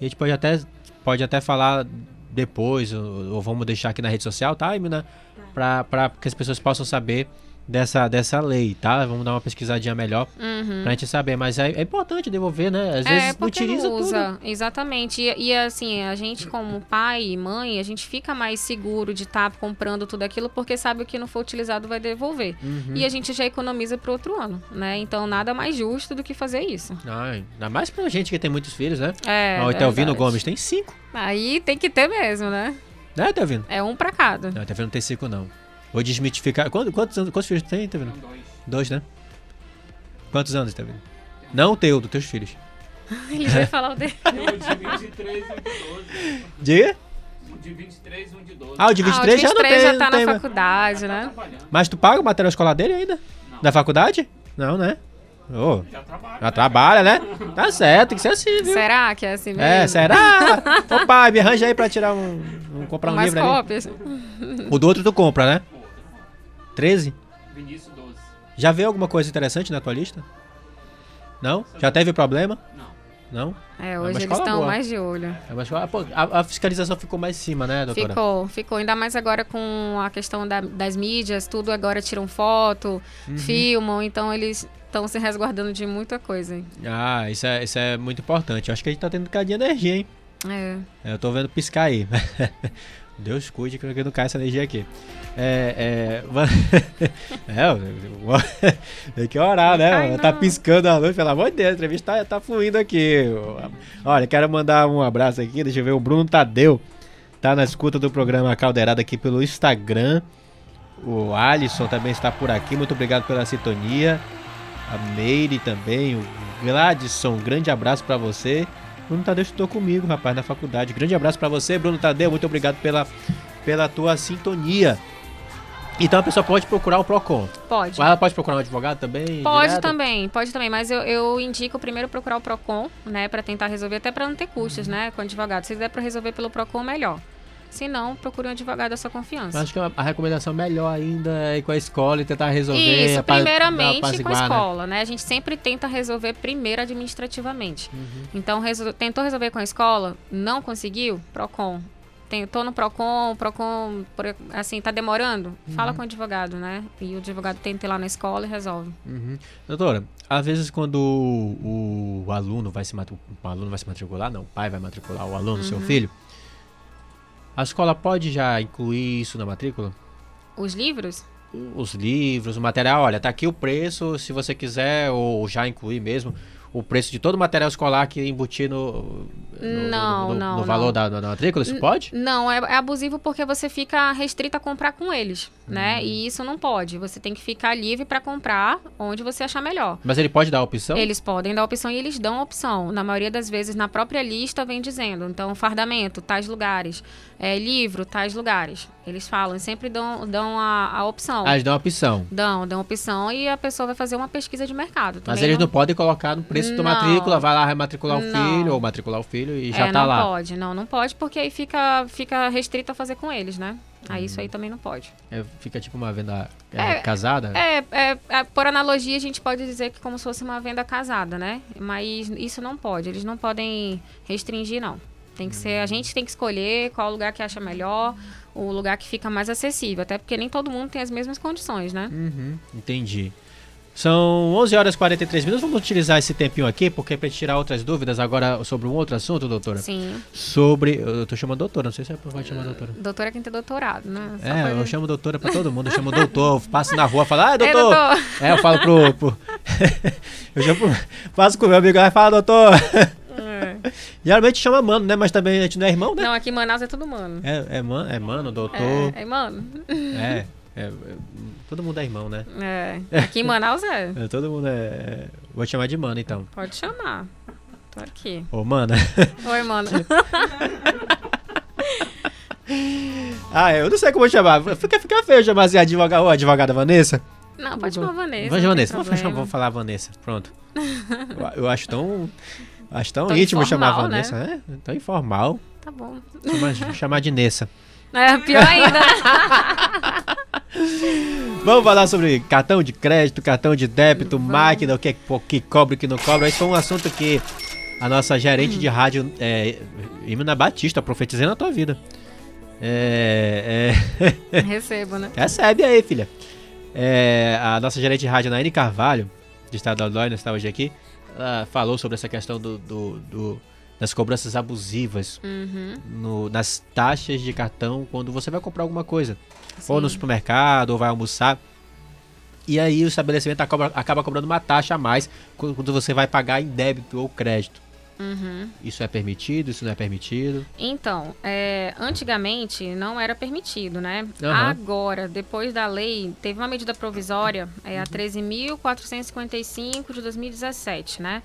e a gente pode até, pode até falar depois, ou, ou vamos deixar aqui na rede social, tá, Emina? Pra, pra que as pessoas possam saber dessa, dessa lei, tá? Vamos dar uma pesquisadinha melhor Uhum. pra gente saber. Mas é, é importante devolver, né? Às É, vezes porque utiliza não tudo. usa. Exatamente. E, e, assim, a gente como pai e mãe, a gente fica mais seguro de estar comprando tudo aquilo porque sabe o que não for utilizado vai devolver. Uhum. E a gente já economiza pro outro ano, né? Então nada mais justo do que fazer isso. Ai, ainda mais pra gente que tem muitos filhos, né? É, o Telvino. Gomes tem cinco, Aí tem que ter mesmo, né? né, Telvino? É um pra cada. Não, Telvino não tem cinco, não. Vou desmitificar. Quantos, quantos, anos- quantos filhos tu tem, Telvino? Dois. Dois, né? Quantos anos, Telvino? Não o teu, dos teus filhos. Ele vai falar o dele. Um de 23 e um de 12. Diga? Um de 23 e um de 12. Ah, o de Ah, 23, o já não 23 tem. já tá não tem na mais. faculdade, né? Mas tu paga o material escolar dele ainda? Da faculdade? Não, né? Ô, Já trabalha. já trabalha, né? Tá certo, tem que ser assim, viu? Será que é assim mesmo? É, será? Ô pai, me arranja aí pra tirar um. um comprar um Mais livro ali. cópias. O do outro tu compra, né? 13? Vinícius 12. Já veio alguma coisa interessante na tua lista? Não? Já teve problema? Não. Não? É, uma hoje eles escola estão boa. mais de olho. É, ah, pô, a, a fiscalização ficou mais em cima, né, doutora? Ficou, ficou. Ainda mais agora com a questão da- das mídias, tudo agora tiram foto, Uhum. filmam, então eles estão se resguardando de muita coisa. hein? Ah, isso é, isso é muito importante. Eu acho que a gente tá tendo um bocadinho de energia, hein? É. É, Eu tô vendo piscar aí. Deus cuide que não cai essa energia aqui. É, é, é tem que orar, né? mano? Tá piscando a luz, pelo amor de Deus, a entrevista tá, tá fluindo aqui. Olha, quero mandar um abraço aqui, deixa eu ver, o Bruno Tadeu tá na escuta do programa Caldeirada aqui pelo Instagram. O Alisson também está por aqui, muito obrigado pela sintonia. A Meire também, o Gladson, um grande abraço pra você. Bruno Tadeu estudou comigo, rapaz, na faculdade. Grande abraço pra você, Bruno Tadeu. Muito obrigado pela, pela tua sintonia. Então a pessoa pode procurar o Procon. Pode. Ela pode procurar um advogado também? Pode direto? também, pode também, mas eu, eu indico primeiro procurar o Procon, né, Pra tentar resolver, até pra não ter custos, né, com o advogado. Se der pra resolver pelo Procon, melhor. Se não, procure um advogado da sua confiança. Acho que a, recomendação melhor ainda é ir com a escola e tentar resolver. Isso, primeiramente com a né? escola, né? A gente sempre tenta resolver primeiro administrativamente. Uhum. Então, resol- tentou resolver com a escola, não conseguiu, PROCON. Tentou no PROCON, PROCON, assim, tá demorando? Fala Uhum. com o advogado, né? E o advogado tenta ir lá na escola e resolve. Uhum. Doutora, às vezes quando o, o aluno vai se matricular, o aluno vai se matricular, não, o pai vai matricular o aluno, seu Uhum. filho, a escola pode já incluir isso na matrícula? Os livros? Os livros, o material, olha, tá aqui o preço, se você quiser, ou já incluir mesmo, o preço de todo o material escolar que embutir no, no, Não, no, no- não, no valor não. da, da matrícula? Isso pode? Não, é, é abusivo porque você fica restrito a comprar com eles, né? Hum. E isso não pode. Você tem que ficar livre para comprar onde você achar melhor. Mas ele pode dar a opção? Eles podem dar opção e eles dão opção. Na maioria das vezes, na própria lista, vem dizendo. Então, fardamento, tais lugares. É, livro, tais lugares. Eles falam, sempre dão, dão a, a opção. Ah, eles dão a opção. Dão, dão opção e a pessoa vai fazer uma pesquisa de mercado. Mas Também eles não podem colocar no preço da Não. matrícula, vai lá rematricular o Não. filho ou matricular o filho e já é, tá não lá. pode, não, não pode, porque aí fica, fica restrito a fazer com eles, né? Aí isso aí também não pode. É, fica tipo uma venda é, É, casada? É, é, é, por analogia, a gente pode dizer que como se fosse uma venda casada, né? Mas isso não pode, eles não podem restringir, não. Tem que ser, a gente tem que escolher qual lugar que acha melhor, o lugar que fica mais acessível, até porque nem todo mundo tem as mesmas condições, né? Uhum, entendi. São 11 horas e 43 minutos. Vamos utilizar esse tempinho aqui, porque para tirar outras dúvidas agora sobre um outro assunto, doutora. Sim. Sobre. Eu tô chamando doutora, não sei se é pode chamar doutora. Doutora quem tem doutorado, né? Só É, pra- eu chamo doutora pra todo mundo. Eu chamo doutor, eu passo na rua e falo, ah, Ei, doutor. doutor. É, eu falo pro. pro... eu chamo, pro- passo com o meu amigo lá e falo, doutor. É. Geralmente chama mano, né? Mas também a gente não é irmão, né? Não, aqui em Manaus é tudo mano. É, é, man, é mano, doutor. É, é mano. É, é, é, Todo mundo é irmão, né? É. Aqui em Manaus é. É, todo mundo é. é- Vou te chamar de mano, então. Pode chamar. Tô aqui. Ô, mana. Oi, mano. ah, eu não sei como chamar. Fica, fica feio chamar assim, advogada, ô, advogada Vanessa. Não, pode chamar Vanessa. Vamos, Vanessa. Vamos, vamos falar Vanessa. Pronto. eu, eu acho tão. Acho tão, Tão íntimo chamar informal, né? Vanessa. É, tão informal. Tá bom. Chamar, chamar de Nessa. É, pior ainda. Vamos falar sobre cartão de crédito, cartão de débito, máquina, o que, o que cobra, o que não cobra. Esse foi um assunto que a nossa gerente de rádio, é, Imina Batista, profetizei na tua vida. É, é, Recebo, né? Recebe aí, filha. É, a nossa gerente de rádio, Naine Carvalho, de Estado da Lóia, está hoje aqui, ela falou sobre essa questão do, do- do- das cobranças abusivas Uhum. no- nas taxas de cartão quando você vai comprar alguma coisa. Ou Sim. no supermercado, ou vai almoçar. E aí o estabelecimento acaba, acaba cobrando uma taxa a mais quando você vai pagar em débito ou crédito. Uhum. Isso é permitido, isso não é permitido. Então, é, antigamente não era permitido, né? Aham. Agora, depois da lei, teve uma medida provisória, é a 13.455 de 2017, né?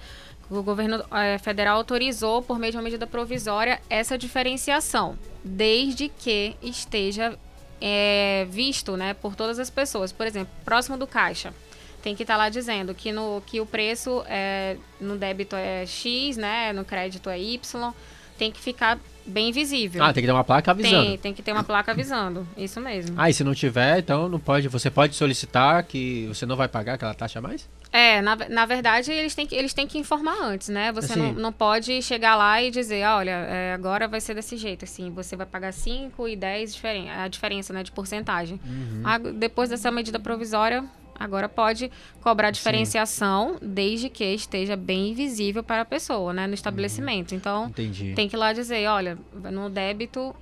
O governo é, federal autorizou, por meio de uma medida provisória, essa diferenciação, desde que esteja é, visto né, por todas as pessoas. Por exemplo, próximo do caixa. Tem que estar lá dizendo que, no, que o preço é, no débito é X, né? No crédito é Y. Tem que ficar bem visível. Ah, tem que ter uma placa avisando. Tem, tem que ter uma placa avisando. Isso mesmo. Ah, e se não tiver, então não pode. Você pode solicitar que você não vai pagar aquela taxa a mais? É, na, na verdade, eles têm, que, eles têm que informar antes, né? Você Assim. não, não pode chegar lá e dizer, olha, é, agora vai ser desse jeito, assim, você vai pagar 5 e 10, diferen a diferença, né, de porcentagem. Uhum. Ag- depois dessa medida provisória, agora pode cobrar diferenciação, desde que esteja bem visível para a pessoa, né, no estabelecimento. Então, Uhum. Entendi. tem que ir lá dizer, olha, no débito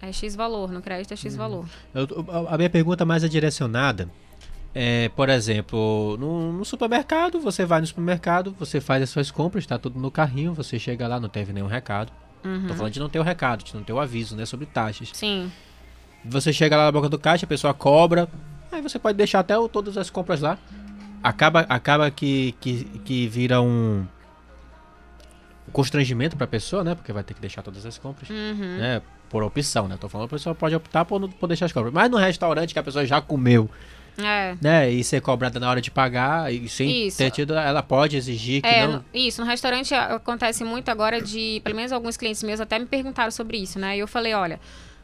é X valor, no crédito é Uhum. X valor. Eu- a- a minha pergunta mais é direcionada. É, por exemplo, no, no supermercado, você vai no supermercado, você faz as suas compras, está tudo no carrinho, você chega lá, não teve nenhum recado. Uhum. Tô falando de não ter o recado, de não ter o aviso, né, sobre taxas. Sim. Você chega lá na boca do caixa, a pessoa cobra, aí você pode deixar até o- todas as compras lá. Acaba, acaba que, que, que vira um constrangimento para a pessoa, né? Porque vai ter que deixar todas as compras, Uhum. né? Por opção, né? Tô falando, a pessoa pode optar por por deixar as compras. Mas no restaurante que a pessoa já comeu, É. né? E ser cobrada na hora de pagar, e sem Isso. ter tido, ela pode exigir que É, não... isso, no restaurante acontece muito agora de, pelo menos alguns clientes meus até me perguntaram sobre isso, né? E eu falei, olha,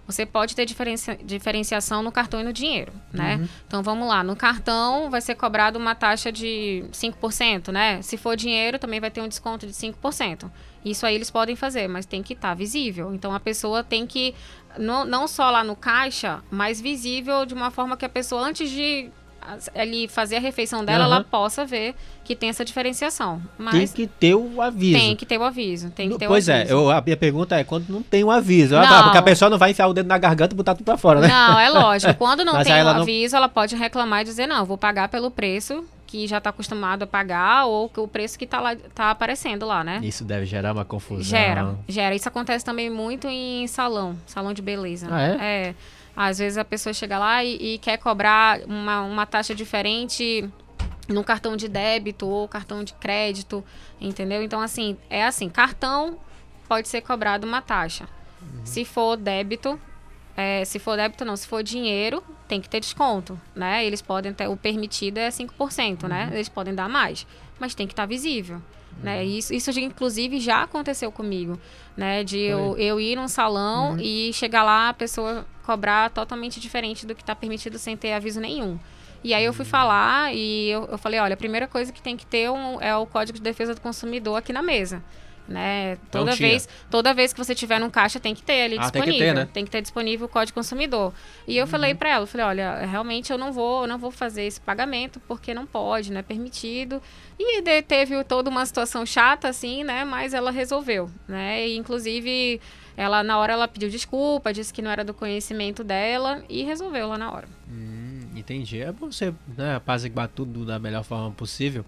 você pode ter diferencia- diferenciação no cartão e no dinheiro, né? Uhum. Então vamos lá, no cartão vai ser cobrado uma taxa de 5%, né? Se for dinheiro, também vai ter um desconto de 5%. Isso aí eles podem fazer, mas tem que estar visível. Então a pessoa tem que, não, não só lá no caixa, mas visível de uma forma que a pessoa, antes de ali fazer a refeição dela, Aham. ela possa ver que tem essa diferenciação. Tem Mas que ter o aviso. tem que ter o aviso. Tem que ter pois o é, aviso. eu, a minha pergunta é quando não tem o aviso. Não. tá, porque a pessoa não vai enfiar o dedo na garganta e botar tudo pra fora, né? Não, é lógico. Quando não tem o não- aviso, ela pode reclamar e dizer, não, vou pagar pelo preço que já está acostumado a pagar ou que o preço que está lá tá aparecendo lá, né? Isso deve gerar uma confusão. Gera, gera. Isso acontece também muito em salão, salão de beleza. Ah, é? É. Às vezes a pessoa chega lá e, e quer cobrar uma, uma taxa diferente no cartão de débito ou cartão de crédito, entendeu? Então, assim, é assim, cartão pode ser cobrado uma taxa. Se for débito, é, se for débito não, se for dinheiro, tem que ter desconto, né? Eles podem ter, o permitido é 5%, né? Eles podem dar mais, mas tem que estar visível. Né? Isso, isso inclusive já aconteceu comigo, né? De eu, eu ir num salão e chegar lá a pessoa cobrar totalmente diferente do que está permitido sem ter aviso nenhum. E aí eu fui falar e eu, eu falei, olha, a primeira coisa que tem que ter um- é o Código de Defesa do Consumidor aqui na mesa. Né? Toda tinha. vez, toda vez que você tiver num caixa tem que ter ali Ah, tem que disponível. ter, né? Tem que ter disponível o Código Consumidor. E eu falei pra ela, eu falei, olha, realmente eu não vou, eu não vou fazer esse pagamento porque não pode, não é permitido. E de- teve toda uma situação chata assim, né? Mas ela resolveu, né? E, inclusive ela na hora ela pediu desculpa, disse que não era do conhecimento dela e resolveu lá na hora. Hum, entendi. É bom você né, apaziguar tudo da melhor forma possível.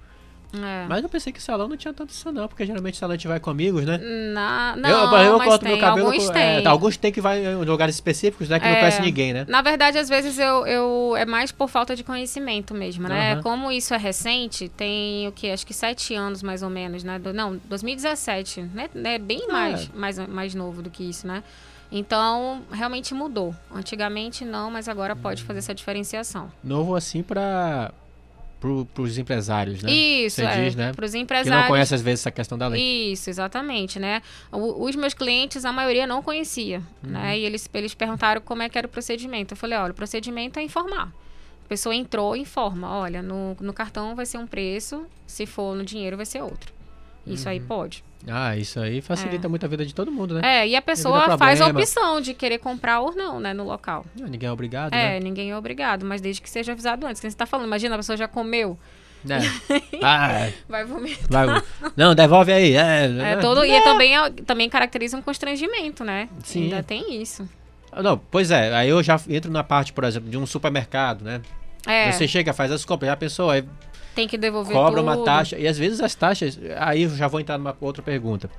É. Mas eu pensei que salão não tinha tanto isso não, porque geralmente salão a gente vai com amigos, né? Na, não, eu, eu mas corto tem, meu cabelo. alguns com- tem. é, tá, alguns tem que vai em lugares específicos, né? Que não É. conhece ninguém, né? Na verdade, às vezes eu, eu é mais por falta de conhecimento mesmo, né? Aham. Como isso é recente, tem o que? Acho que sete anos mais ou menos, né? Do- não, 2017, né? É bem mais, mais, mais novo do que isso, né? Então, realmente mudou. Antigamente não, mas agora pode fazer essa diferenciação. Novo assim pra. Pro, pros empresários, né? Isso, Você é. diz, né? Para os Que empresários. não conhece às vezes essa questão da lei. Isso, exatamente, né? O- os meus clientes, a maioria não conhecia, Uhum. né? E eles, eles perguntaram como é que era o procedimento. Eu falei, olha, o procedimento é informar. A pessoa entrou, informa, olha, no, no cartão vai ser um preço, se for no dinheiro vai ser outro. Isso Uhum. aí pode. Ah, isso aí facilita muito a vida de todo mundo, né? É, e a pessoa faz a opção de querer comprar ou não, né, no local. Ah, Ninguém é obrigado, É, né? ninguém é obrigado, mas desde que seja avisado antes. Que você tá falando, imagina, a pessoa já comeu, É. Ah, vai vomitar. vai, não, devolve aí. É, É, todo, e também, é- também caracteriza um constrangimento, né? Sim. Ainda tem isso. Ah, Não, pois é, aí eu já entro na parte, por exemplo, de um supermercado, né? É, Você chega, faz as compras, já pensou, aí tem que devolver cobra tudo. uma taxa, e às vezes as taxas, aí eu já vou entrar numa outra pergunta.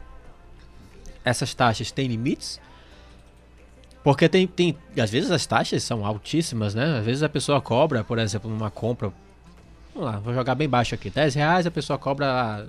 Essas taxas têm limites? Porque tem, tem, às vezes as taxas são altíssimas, né? Às vezes a pessoa cobra, por exemplo, numa compra, vamos lá, vou jogar bem baixo aqui, 10 reais a pessoa cobra,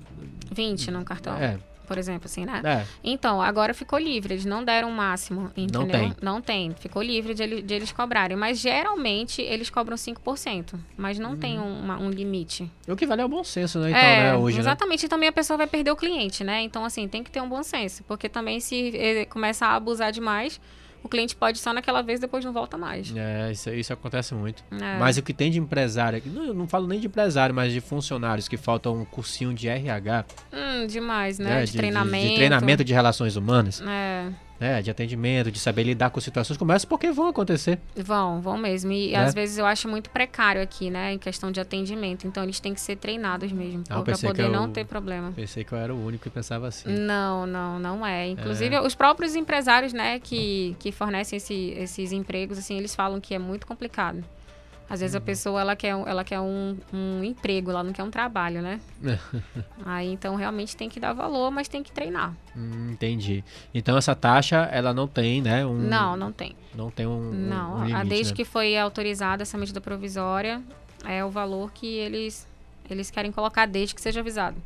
20 num cartão, é, por exemplo, assim, né? é, Então, agora ficou livre, eles não deram o máximo, entendeu? tem. Não tem, ficou livre de, de eles cobrarem, mas geralmente eles cobram 5%, mas não tem um, uma- um limite. o que vale é o bom senso, né? Então, é, né, hoje, né? exatamente, e também a pessoa vai perder o cliente, né? Então, assim, tem que ter um bom senso, porque também se eh, começar a abusar demais, o cliente pode só naquela vez, depois não volta mais. É, isso, isso acontece muito. É. Mas o que tem de empresário aqui, não, eu não falo nem de empresário, mas de funcionários que faltam um cursinho de RH, Hum, demais, né? né? de, treinamento. de treinamento de relações humanas, É, né? De atendimento, de saber lidar com situações como essa, porque vão acontecer. vão, vão mesmo. E Né? às vezes eu acho muito precário aqui, né? Em questão de atendimento. Então eles têm que ser treinados mesmo. Ah, para poder não eu- ter problema. Pensei que eu era o único que pensava assim. Não, não, não é. Inclusive, os próprios empresários, né, que, que fornecem esse- esses empregos, assim, eles falam que é muito complicado. Às vezes a Uhum. pessoa, ela quer, um- ela quer um, um emprego, ela não quer um trabalho, né? Aí, então, realmente tem que dar valor, mas tem que treinar. Hum, entendi. Então essa taxa, ela não tem, né? Um, Não, não tem. Não tem um, Não, um a- limite, desde né? que foi autorizada essa medida provisória, é o valor que eles, eles querem colocar desde que seja avisado.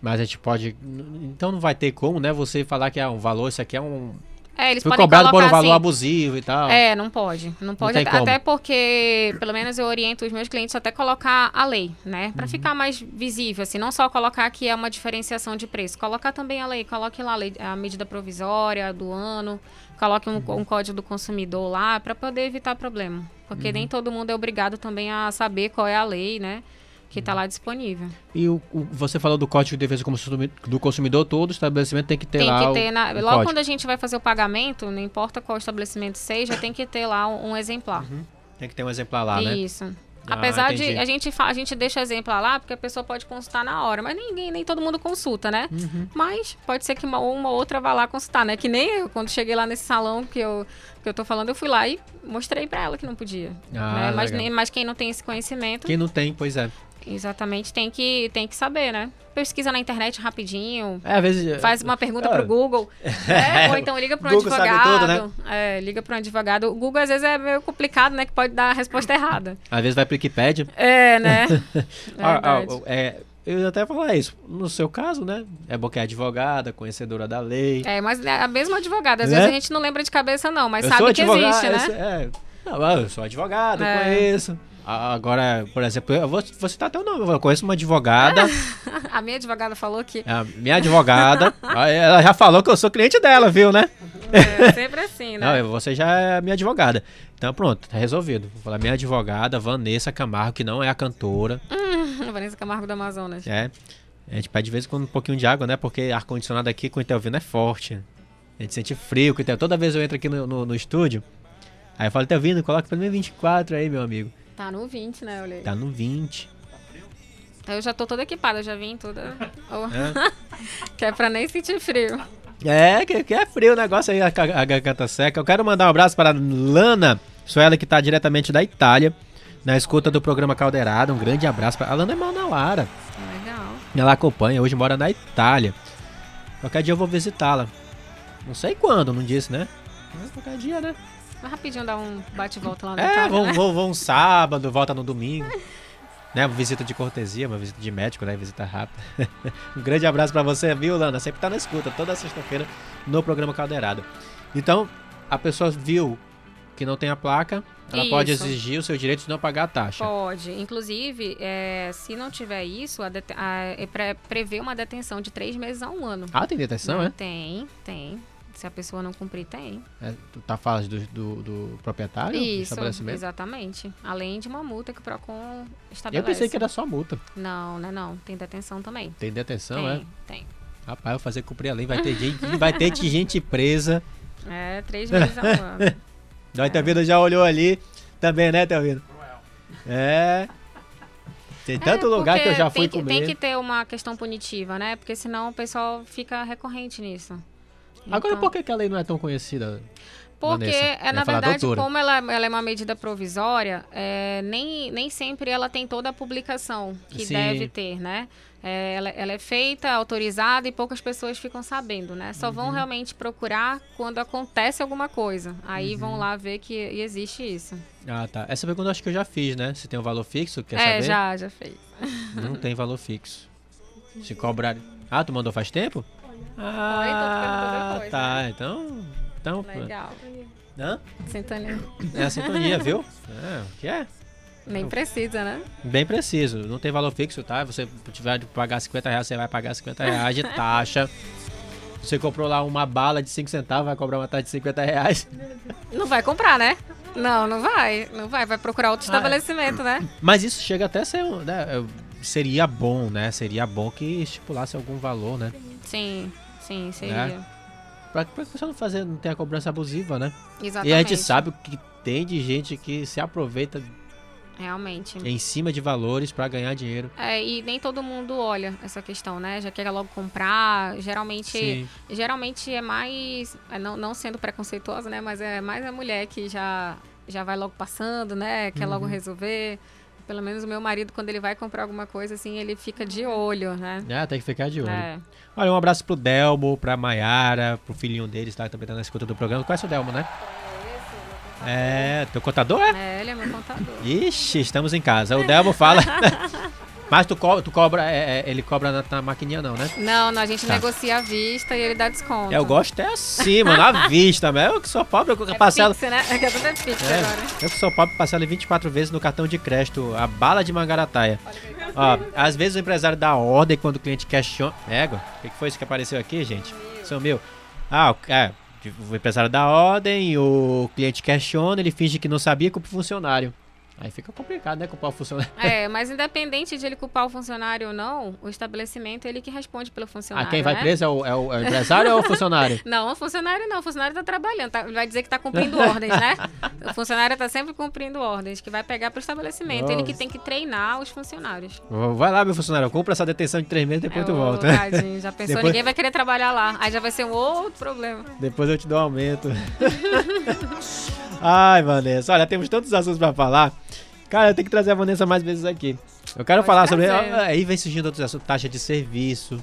Mas a gente pode... Então não vai ter como, né? Você falar que é um valor, isso aqui é um... É, eles Foi podem cobrado por um valor assim, abusivo e tal. É, não pode. Não pode. tem até, até porque, pelo menos eu oriento os meus clientes até colocar a lei, né? Pra Uhum. ficar mais visível, assim. Não só colocar que é uma diferenciação de preço. Colocar também a lei. Coloque lá a, lei, a medida provisória do ano. Coloque um, Uhum. um código do consumidor lá pra poder evitar problema. Porque Uhum. nem todo mundo é obrigado também a saber qual é a lei, né? Que Uhum. tá lá disponível. E o, o- você falou do Código de Defesa do Consumi- do Consumidor, todo estabelecimento tem que ter tem lá que o- ter, na, o logo código. quando a gente vai fazer o pagamento, não importa qual estabelecimento seja, tem que ter lá um, um exemplar. Tem que ter um exemplar lá, né? Isso. Ah, Apesar de entendi. a gente, a gente deixa exemplar lá, porque a pessoa pode consultar na hora, mas ninguém, nem todo mundo consulta, né? Uhum. Mas pode ser que uma, uma outra vá lá consultar, né? Que nem eu, quando cheguei lá nesse salão que eu, que eu tô falando, eu fui lá e mostrei pra ela que não podia. Ah, né? mas, mas quem não tem esse conhecimento, Quem não tem, pois é. Exatamente, tem que, tem que saber, né? Pesquisa na internet rapidinho, É, às vezes. faz uma pergunta Ah. pro Google, né? ou então liga para um Google sabe advogado. tudo, né? É, liga para um advogado. O Google às vezes é meio complicado, né? Que pode dar a resposta errada. Às vezes vai pro Wikipedia. É, né? Ah, ah, Verdade. é, eu ia até falar isso. No seu caso, né? É bom que é advogada, conhecedora da lei. É, mas é a mesma advogada. Às Né? vezes a gente não lembra de cabeça, não, mas eu sabe que existe, eu né? sou- é. Não, ah, eu sou advogado, É. conheço. Agora, por exemplo, eu vou, vou citar até o nome. Eu conheço uma advogada. A minha advogada falou que a minha advogada. ela já falou que eu sou cliente dela, viu, né? é sempre assim, né? Não, você já é minha advogada. Então pronto, tá resolvido. Vou falar minha advogada, Vanessa Camargo, que não é a cantora. Hum, Vanessa Camargo do Amazonas. É. A gente pede de vez em quando um pouquinho de água, né? Porque ar-condicionado aqui com o Intelvino é forte. A gente sente frio com o Intel. Toda vez eu entro aqui no, no, no estúdio, aí eu falo, Intelvino, coloca pelo menos 24 aí, meu amigo. Tá no 20, né? Olhei. Tá no 20. Eu já tô toda equipada, já vim toda. Oh. É. que é pra nem sentir frio. É, que, que é frio o negócio aí, a, a garganta seca. Eu quero mandar um abraço para Lana, sou ela que tá diretamente da Itália, na escuta do programa Caldeirada. Um grande abraço para A Lana é Manauara. Legal. Ela acompanha, hoje mora na Itália. Qualquer dia eu vou visitá-la. Não sei quando, não disse, né? Mas qualquer dia, né? Vai rapidinho dar um bate-volta lá na É, Itália, vão, né? vão, vão um sábado, volta no domingo. Né, uma visita de cortesia, uma visita de médico, né? Visita rápida. um grande abraço pra você, viu, Lana? Sempre tá na escuta, toda sexta-feira no programa Caldeirada. Então, a pessoa viu que não tem a placa, ela pode Isso. exigir o seu direito de não pagar a taxa. Pode. Inclusive, é, se não tiver isso, a a- é pre- prevê uma detenção de três meses a um ano. Ah, tem detenção, é? Tem, tem. Se a pessoa não cumprir, tem. é? Tu tá falando do, do, do proprietário do Isso, estabelecimento? exatamente. Além de uma multa que o PROCON estabelece. Eu pensei que era só multa. Não, né não. Tem detenção também. Tem detenção, tem, é? tem. Rapaz, eu vou fazer cumprir a lei. Vai ter gente, vai ter gente presa. É, três meses a um ano. Nós, Telvino, já olhou ali também, né, Telvino? É. Tem tanto É, lugar que eu já fui tem que, comer. Tem que ter uma questão punitiva, né? Porque senão o pessoal fica recorrente nisso. Agora, Então- por que, que a lei não é tão conhecida? Porque, Vanessa? é, na verdade, doutora. como ela, ela é uma medida provisória, é, nem, nem sempre ela tem toda a publicação que Sim. deve ter, né? É, ela, ela é feita, autorizada e poucas pessoas ficam sabendo, né? Só Uhum. vão realmente procurar quando acontece alguma coisa. Aí Uhum. vão lá ver que existe isso. Ah, tá. Essa pergunta eu acho que eu já fiz, né? Se tem um valor fixo, quer é, saber? já, já fez. Não tem valor fixo. Se cobrar... Ah, tu mandou faz tempo? Ah, tá. Então... Então... Legal. Hã? Sintonia. É a sintonia, viu? É, o que é? Nem precisa, né? Bem preciso. Não tem valor fixo, tá? Você tiver de pagar 50 reais, você vai pagar 50 reais de taxa. Você comprou lá uma bala de 5 centavos, vai cobrar uma taxa de 50 reais. Não vai comprar, né? Não, não vai. Não vai. Vai procurar outro Ah, é. estabelecimento, né? Mas isso chega até a ser. um, Né? Seria bom, né? Seria bom que estipulasse algum valor, né? Sim, sim, seria. Pra, pra que você não fazer, não ter a cobrança abusiva, né? Exatamente. E a gente sabe o que tem de gente que se aproveita Realmente. em cima de valores pra ganhar dinheiro. É, e nem todo mundo olha essa questão, né? Já quer logo comprar. Geralmente, Sim. geralmente é mais. é, Não, não sendo preconceituosa, né? Mas é mais a mulher que já, já vai logo passando, né? Quer logo Uhum. resolver. Pelo menos o meu marido, quando ele vai comprar alguma coisa, assim, ele fica de olho, né? É, tem que ficar de olho. É. Olha, um abraço pro Delmo, pra Maiara, pro filhinho deles, tá? Também tá na escuta do programa. Conhece o Delmo, né? É, teu contador é? É, ele é meu contador. Ixi, estamos em casa. O Delmo fala. Mas tu, co tu cobra, é, é, ele cobra na, na maquininha não, né? Não, não, a gente Tá. negocia à vista e ele dá desconto. Eu gosto é assim, mano, à vista, mas eu que sou pobre, eu É parcelo. Pix, né? É que tudo é Pix É, agora. eu que sou pobre, parcelo em 24 vezes no cartão de crédito, a bala de mangarataia. Ó, às vezes o empresário dá ordem quando o cliente questiona. Égua, o que que foi isso que apareceu aqui, gente? Sumiu. Ah, é, o empresário dá ordem, o cliente questiona, ele finge que não sabia, culpa o funcionário. Aí fica complicado, né, culpar o funcionário. É, mas independente de ele culpar o funcionário ou não, o estabelecimento é ele que responde pelo Ah, funcionário. quem vai né? preso é o, é o- é o empresário ou é o funcionário? Não, o funcionário não. O funcionário tá trabalhando. tá- vai dizer que tá cumprindo ordens, né? O funcionário tá sempre cumprindo ordens, que vai pegar pro estabelecimento. Ele que tem que treinar os funcionários. Vai lá, meu funcionário, compra essa detenção de três meses, depois tu Ô, volta. tadinho, já pensou? Depois- Ninguém vai querer trabalhar lá. Aí já vai ser um outro problema. Depois eu te dou um aumento. Ai, Vanessa. Olha, temos tantos assuntos pra falar. Cara, eu tenho que trazer a Vanessa mais vezes aqui. Eu quero Pode falar sobre. trazer. Aí vem surgindo outros assuntos, taxa de serviço.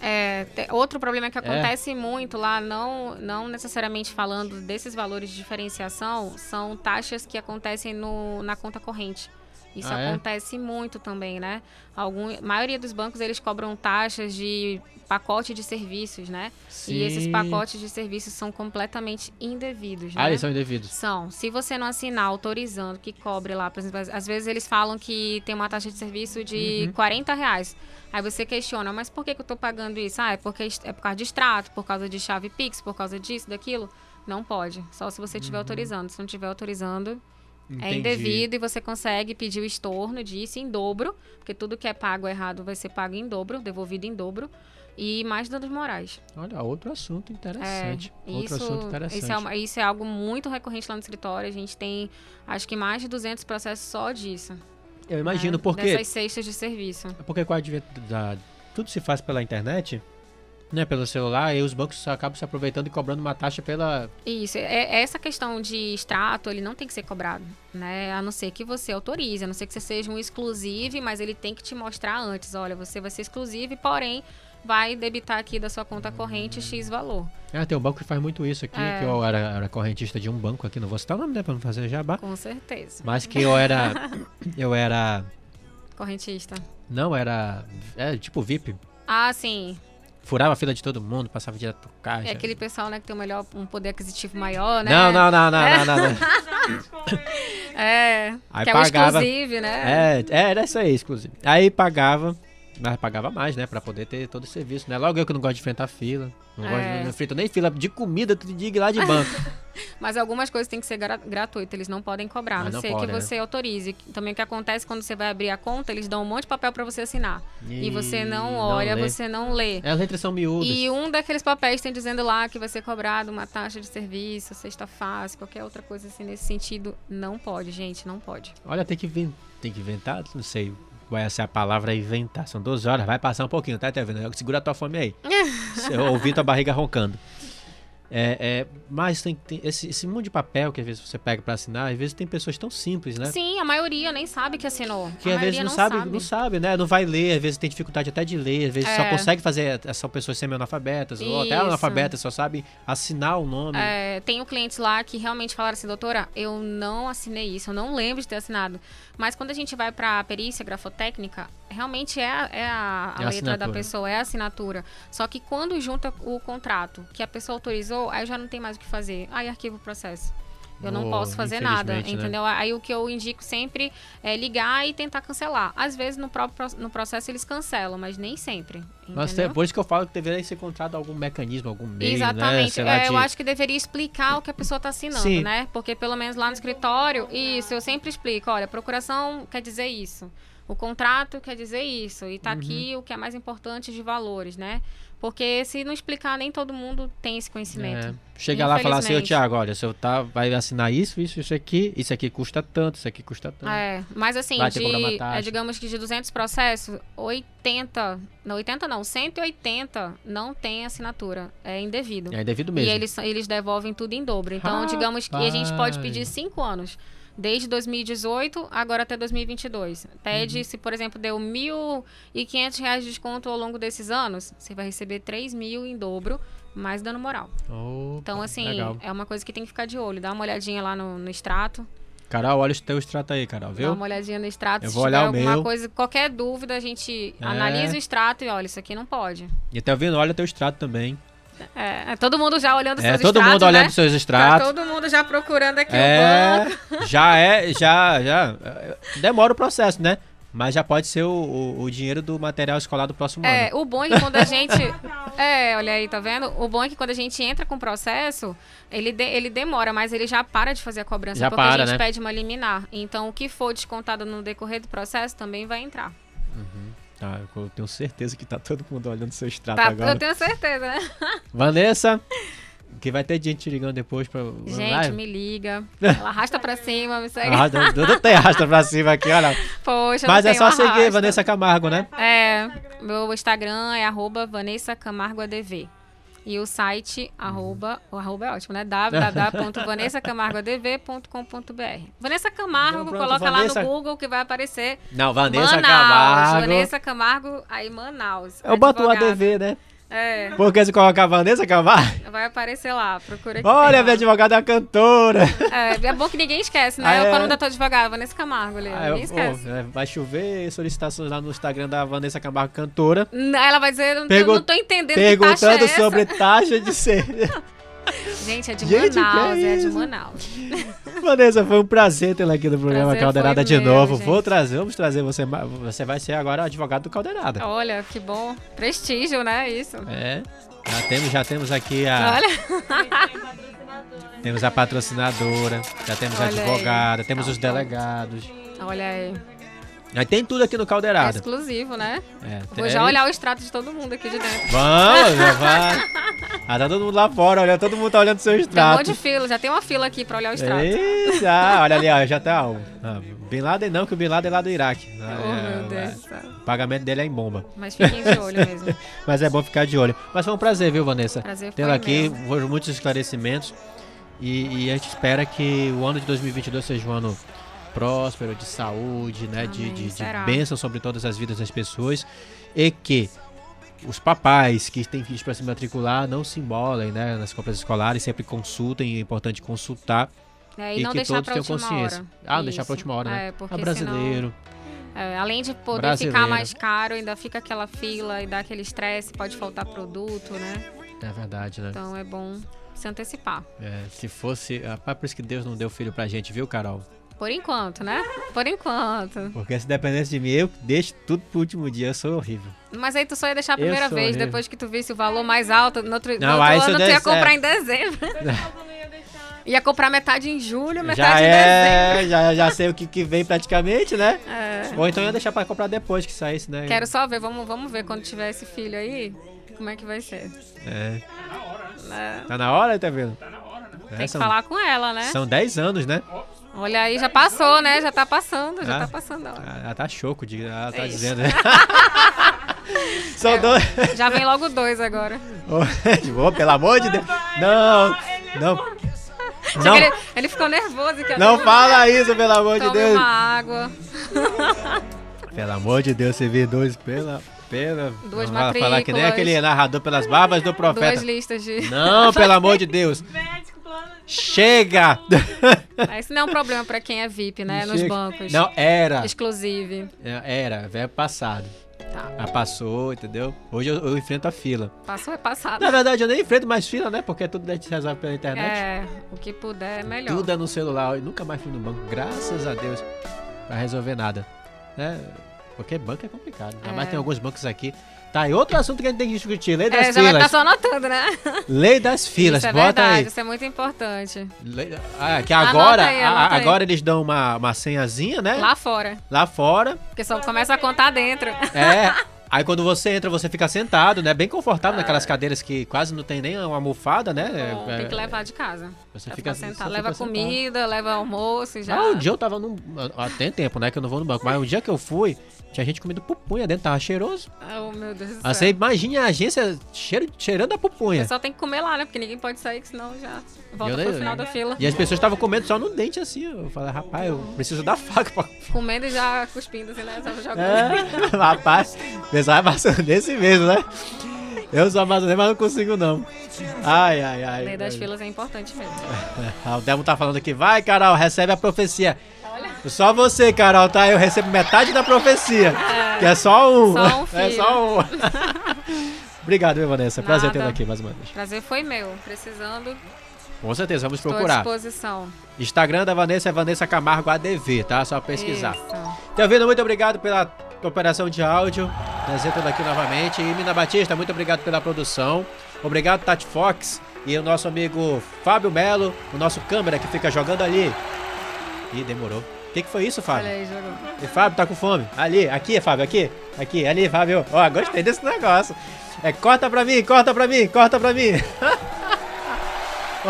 É, outro problema que acontece muito lá, não, não necessariamente falando desses valores de diferenciação, são taxas que acontecem no, na conta corrente. Isso Ah, é? acontece muito também, né? Algum, a maioria dos bancos eles cobram taxas de pacote de serviços, né? E esses Sim. pacotes de serviços são completamente indevidos, né? Ah, eles são indevidos. São. Se você não assinar autorizando que cobre lá, por exemplo, às- vezes eles falam que tem uma taxa de serviço de Uhum. 40 reais. Aí você questiona, mas por que, que eu tô pagando isso? Ah, é porque é por causa de extrato, por causa de chave Pix, por causa disso, daquilo. Não pode. Só se você estiver autorizando. Se não estiver autorizando, é. Entendi. indevido e você consegue pedir o estorno disso em dobro, porque tudo que é pago errado vai ser pago em dobro, devolvido em dobro. E mais danos morais. Olha, outro assunto É, interessante. outro isso, assunto interessante. Isso é, uma- isso é algo muito recorrente lá no escritório. A gente tem, acho que mais de 200 processos só disso. Eu imagino, né? porque, Dessas cestas de serviço. porque com o advento da. Tudo se faz pela internet, né? Pelo celular, e os bancos acabam se aproveitando e cobrando uma taxa pela. Isso, é, essa questão de extrato, ele não tem que ser cobrado, né? A não ser que você autorize, a não ser que você seja um exclusive, mas ele tem que te mostrar antes, olha, você vai ser exclusive, porém vai debitar aqui da sua conta corrente X valor. Ah, tem um banco que faz muito isso aqui, É. que eu era, era correntista de um banco aqui, não vou citar o nome, né? Pra não fazer jabá. Com certeza. Mas que eu era. Eu era. Correntista. Não, era. É tipo VIP. Ah, sim. Furava a fila de todo mundo, passava direto pro caixa. É aquele pessoal, né, que tem um melhor, um poder aquisitivo maior, né? Não, não, não, não, É. não, não, não. É, Aí que é pagava- o exclusive, né? É, é, era isso aí, exclusive. Aí pagava, mas pagava mais, né? Pra poder ter todo o serviço, né? Logo eu que não gosto de enfrentar fila. Não É. gosto de não enfrento nem fila de comida, tu diga lá de banco. Mas algumas coisas têm que ser gra gratuitas, eles não podem cobrar, Ah, não não ser pode, que né? você autorize. Também o que acontece quando você vai abrir a conta, eles dão um monte de papel pra você assinar. E, você não não olha, lê. você não lê. É, as letras são miúdas. E um daqueles papéis tem dizendo lá que vai ser cobrado uma taxa de serviço, sexta fase, qualquer outra coisa assim nesse sentido. Não pode, gente, não pode. Olha, tem que, tem que inventar, não sei qual ser a palavra inventar. São 12 horas, vai passar um pouquinho, tá, vendo? Segura a tua fome aí. Eu ouvi tua barriga roncando. É, é, mas tem, tem esse, esse monte de papel que às vezes você pega pra assinar, às vezes tem pessoas tão simples, né? Sim, a maioria nem sabe que assinou. Que a às vezes maioria não sabe, não sabe, né? Não vai ler, às vezes tem dificuldade até de ler, às vezes só É. consegue fazer, são pessoas semi-analfabetas, ou até analfabetas, só sabem assinar o nome. É, tenho clientes lá que realmente falaram assim, doutora, eu não assinei isso, eu não lembro de ter assinado. Mas quando a gente vai pra perícia grafotécnica, realmente é, a- é a, a É letra da pessoa, é a assinatura. Só que quando junta o contrato que a pessoa autorizou, aí já não tem mais o que fazer. Aí arquiva o processo. Eu não Oh, posso fazer nada, né? entendeu? Aí o que eu indico sempre é ligar e tentar cancelar. Às vezes no próprio no processo eles cancelam, mas nem sempre. Mas entendeu? isso que eu falo que deveria ser encontrado algum mecanismo, algum meio, né? Exatamente. Lá, É, eu acho que deveria explicar o que a pessoa está assinando, Sim. né? Porque pelo menos lá no escritório, isso, eu sempre explico. Olha, procuração quer dizer isso. O contrato quer dizer isso. E tá Uhum. aqui o que é mais importante de valores, né? Porque se não explicar, nem todo mundo tem esse conhecimento. É. Chega lá e falar assim, ô. Thiago, olha, o senhor tá, vai assinar isso, isso, isso aqui, isso aqui custa tanto, isso aqui custa tanto. É, mas assim, de, é, digamos que de 200 processos, 80, não 80 não, 180 não tem assinatura, é indevido. É indevido E mesmo. eles, eles devolvem tudo em dobro. Então, digamos que a gente pode pedir Rapaz. cinco anos. Desde 2018, agora até 2022. Pede, se por exemplo deu 1.500 reais de desconto ao longo desses anos, você vai receber 3 mil em dobro, mais dano moral. Opa, Então, assim, Legal. é uma coisa que tem que ficar de olho. Dá uma olhadinha lá no, no extrato. Carol, olha o teu extrato aí, Carol, Dá viu? uma olhadinha no extrato. Eu se vou tiver olhar o alguma meu. coisa, qualquer dúvida, a gente É. analisa o extrato e olha, isso aqui não pode. E tá vendo? Olha o teu extrato também. É, é todo mundo já olhando É, seus todo extratos, mundo olhando né? seus Tá extratos. todo mundo já procurando aqui o É, banco. já é, já, já. é, Demora o processo, né? Mas já pode ser o, o, o dinheiro do material escolar do próximo É, ano. o bom é que quando a gente. É, olha aí, tá vendo? O bom é que quando a gente entra com o processo, ele, de- ele demora, mas ele já para de fazer a cobrança Já porque para, a gente né? pede uma liminar. Então, o que for descontado no decorrer do processo também vai entrar. Tá, eu tenho certeza que tá todo mundo olhando seu extrato Tá, agora. eu tenho certeza, né? Vanessa, que vai ter gente te ligando depois pra. Gente, me liga. Ela arrasta pra cima, me segue. Arrasta, Dudu tem arrasta pra cima aqui, olha. Poxa, Mas é só seguir arrasta. Vanessa Camargo, né? É, meu Instagram é arroba Vanessa Camargo ADV. E o site, arroba, o arroba é ótimo, né? www.vanessacamargoadv.com.br Vanessa Camargo, Então, pronto, coloca Vanessa- lá no Google que vai aparecer Não, Vanessa Manaus. Camargo. Vanessa Camargo, aí Manaus. Eu boto o. ADV, né? É, Porque se colocar Vanessa Camargo. vai aparecer lá, procura aqui. Olha, minha advogada é a cantora. É, é bom que ninguém esquece, né? Ah, Eu é? falo da tua advogada, Vanessa Camargo ali. Ah, ninguém esquece. é, vai chover solicitações lá no Instagram da Vanessa Camargo, cantora. Ela vai dizer, eu não, Pergun- não tô entendendo que taxa é Perguntando sobre taxa de ser. Gente, é de Gente, que Manaus, é, de isso? Manaus. Vanessa, foi um prazer tê-la aqui no programa Prazer Caldeirada de meu, novo. gente. Vou trazer, vamos trazer você. Você vai ser agora advogado do Caldeirada. Olha, que bom. Prestígio, né? Isso. É. Já temos, já temos aqui a. Olha. Temos a patrocinadora, já temos a Olha aí. advogada, temos os delegados. Olha aí. Aí tem tudo aqui no É Caldeirada. exclusivo, né? É, Vou tem- já olhar o extrato de todo mundo aqui de dentro. Vamos, já vai. Ah, tá todo mundo lá fora, olha, todo mundo tá olhando seu Tem um extrato. monte de fila, já tem uma fila aqui pra olhar o extrato. Isso, ah, olha ali, ó, já tá. ó, Bin Laden não, que o Bin Laden é lá do Iraque. Oh, Ah, meu é, Deus do céu. O pagamento dele é em bomba. Mas fiquem de olho mesmo. Mas é bom ficar de olho. Mas foi um prazer, viu, Vanessa? Prazer foi Tê-la aqui, meu. foram muitos esclarecimentos. E, e a gente espera que o ano de 2022 seja um ano próspero, de saúde, né? de, Amém, de, de será. bênção sobre todas as vidas das pessoas. E que os papais que têm filhos para se matricular não se embolem né, nas compras escolares, sempre consultem, é importante consultar. É, e, E não que deixar todos tenham consciência. hora. Ah, não deixar Isso. última hora, né? É, porque É brasileiro. senão, é, além de poder Brasileiro. ficar mais caro, ainda fica aquela fila e dá aquele estresse, pode faltar produto, né? É verdade, né? Então é bom se antecipar. É, se fosse. Ah, por isso que Deus não deu filho pra gente, viu, Carol? Por enquanto, né? Por enquanto. Porque se dependesse de mim, eu deixo tudo pro último dia. Eu sou horrível. Mas aí tu só ia deixar a primeira vez, horrível. depois que tu visse o valor mais alto, no outro, Não, no outro ano eu tu ia desse- comprar é. em dezembro. ia comprar metade em julho, metade já em dezembro. é, já, já sei o que, que vem praticamente, né? É. Ou então eu ia deixar pra comprar depois que saísse, né? Quero só ver, vamos, vamos ver quando tiver esse filho aí, como é que vai ser. É. né? Tá na hora, tá vendo? É, Tem que são, falar com ela, né? São 10 anos, né? Olha aí, já passou, né? Já tá passando, já Ah. tá passando. Ah, Ela tá choco, de, ela tá É isso. dizendo. São dois. Já vem logo dois agora. Ô, pelo amor de Deus. Não, não. Chega, Não, Ele, ele ficou nervoso. que não fala isso, pelo amor de Tome Deus. uma água. Pelo amor de Deus, você vê dois pela. pela Duas não falar que nem aquele narrador pelas barbas do profeta. Duas listas de. Não, pelo amor de Deus. Chega! Mas Isso não é um problema pra quem é VIP, né? Nos Chega. bancos. Não, era. Exclusive. É, Era, velho passado. Tá. Já passou, entendeu? Hoje eu, eu enfrento a fila. Passou é passado. Na verdade, eu nem enfrento mais fila, né? Porque tudo gente resolve pela internet. É, o que puder é melhor. Tudo é no celular. Eu nunca mais fui no banco, graças a Deus, pra resolver nada. Né? Porque banco é complicado. Ainda mais É. tem alguns bancos aqui. Tá, aí outro assunto que a gente tem que discutir. Lei É, das já vai estar filas. só anotando, né? Lei das filas, isso é bota verdade, aí. isso é muito importante. Lei- Ah, que agora, aí, a- aí. agora eles dão uma, uma senhazinha, né? Lá fora. Lá fora. Porque só começa a contar dentro. É. Aí quando você entra, você fica sentado, né? Bem confortável naquelas cadeiras que quase não tem nem uma almofada, né? Bom, É, tem que levar de casa. Você fica sentado. fica Leva sentado. comida, leva almoço e já. Ah, um dia eu tava num. ah, Tem tempo, né? Que eu não vou no banco. Mas o dia que eu fui, tinha gente comendo pupunha dentro, tava cheiroso. Oh, meu Deus do Ah, céu. você imagina a agência cheiro, cheirando a pupunha. pessoal tem que comer lá, né? Porque ninguém pode sair, que senão já volta Eu pro final da fila. E as pessoas estavam comendo só no dente assim. Eu falei, rapaz, eu preciso da faca pra. Comendo e já cuspindo, assim, né? Só jogando. É, rapaz, o pessoal é maçonense mesmo, né? Eu sou amazonense, mas não consigo não. Ai, ai, ai. Lei das filas é importante mesmo. Ah, O Demo tá falando aqui, vai, Carol, recebe a profecia. Só você, Carol, tá? Eu recebo metade da profecia. Que é só um. Só um É filho. só um. Obrigado, viu, Vanessa? Prazer tê-la aqui mais uma vez. Prazer foi meu. Precisando, Com certeza, vamos estou à procurar. disposição. Instagram da Vanessa é Vanessa Camargo ADV, tá? Só pesquisar. Isso. Tá vendo? Muito obrigado pela operação de áudio. Tê-la aqui novamente. E Mina Batista, muito obrigado pela produção. Obrigado, Tati Fox. E o nosso amigo Fábio Melo, o nosso câmera que fica jogando ali. Ih, demorou. O que, que foi isso, Fábio? Olha aí, jogou. E Fábio tá com fome. Ali, aqui, Fábio, aqui. Aqui, ali, Fábio. Ó, gostei desse negócio. É, corta pra mim, corta pra mim, corta pra mim.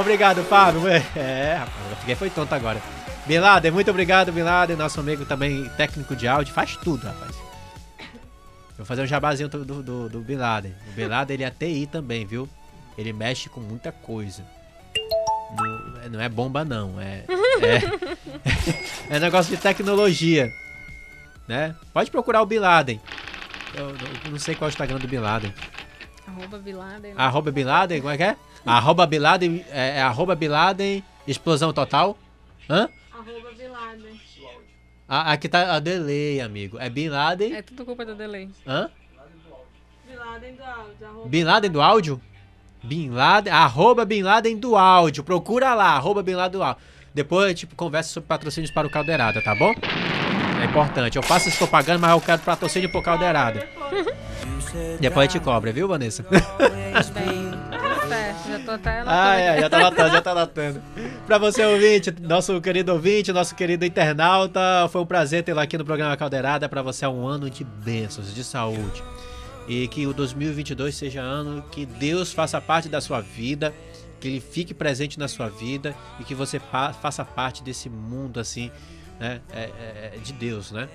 obrigado, Fábio. É, rapaz, eu fiquei foi tonto agora. Bin Laden, muito obrigado, Bin Laden, nosso amigo também técnico de áudio. Faz tudo, rapaz. Vou fazer um jabazinho do, do, do, Bin Laden. O Bin Laden, ele é TI também, viu? ele mexe com muita coisa. Não, é- não é bomba, não. É, é, é negócio de tecnologia. Né? Pode procurar o Bin Laden. Eu, eu não sei qual é o Instagram do Bin Laden. Arroba Biladen. Arroba Bin Laden, como é que é? Arroba Bin Laden, é, é arroba Bin Laden, explosão total. Hã? Arroba Biladen. Ah, aqui tá a delay, amigo. É Bin Laden. É tudo culpa do delay. Hã? Biladen do áudio. Arroba Bin Laden do áudio? Bin Laden, arroba Bin Laden do áudio. Procura lá, arroba Bin Laden do áudio. Depois, tipo, conversa sobre patrocínios para o Caldeirada, tá bom? É importante. Eu faço essa propaganda, mas eu quero patrocínio pro Caldeirada. Depois a gente cobra, viu, Vanessa? Certo, já tô até anotando Ah, é, já tá anotando, já tá anotando. Pra você, ouvinte, nosso querido ouvinte, nosso querido internauta, foi um prazer tê-lo aqui no programa Caldeirada. Pra você é um ano de bênçãos, de saúde. E que o 2022 seja ano que Deus faça parte da sua vida, que Ele fique presente na sua vida e que você faça parte desse mundo, assim, né, é, é, é, de Deus, né?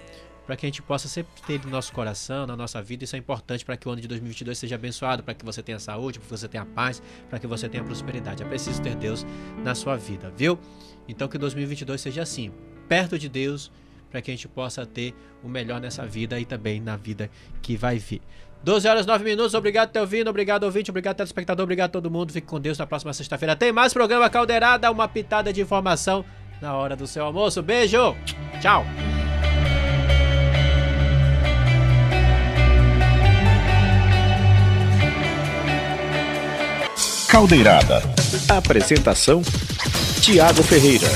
Para que a gente possa sempre ter no nosso coração, na nossa vida. Isso é importante para que o ano de 2022 seja abençoado, para que você tenha saúde, para que você tenha paz, para que você tenha prosperidade. É preciso ter Deus na sua vida, viu? Então que 2022 seja assim, perto de Deus, para que a gente possa ter o melhor nessa vida e também na vida que vai vir. 12 horas 9 minutos, obrigado por ter obrigado ouvinte, obrigado telespectador, obrigado todo mundo. Fique com Deus na próxima sexta-feira. Tem mais programa Caldeirada, uma pitada de informação na hora do seu almoço. Beijo, tchau. Caldeirada. Apresentação: Tiago Ferreira.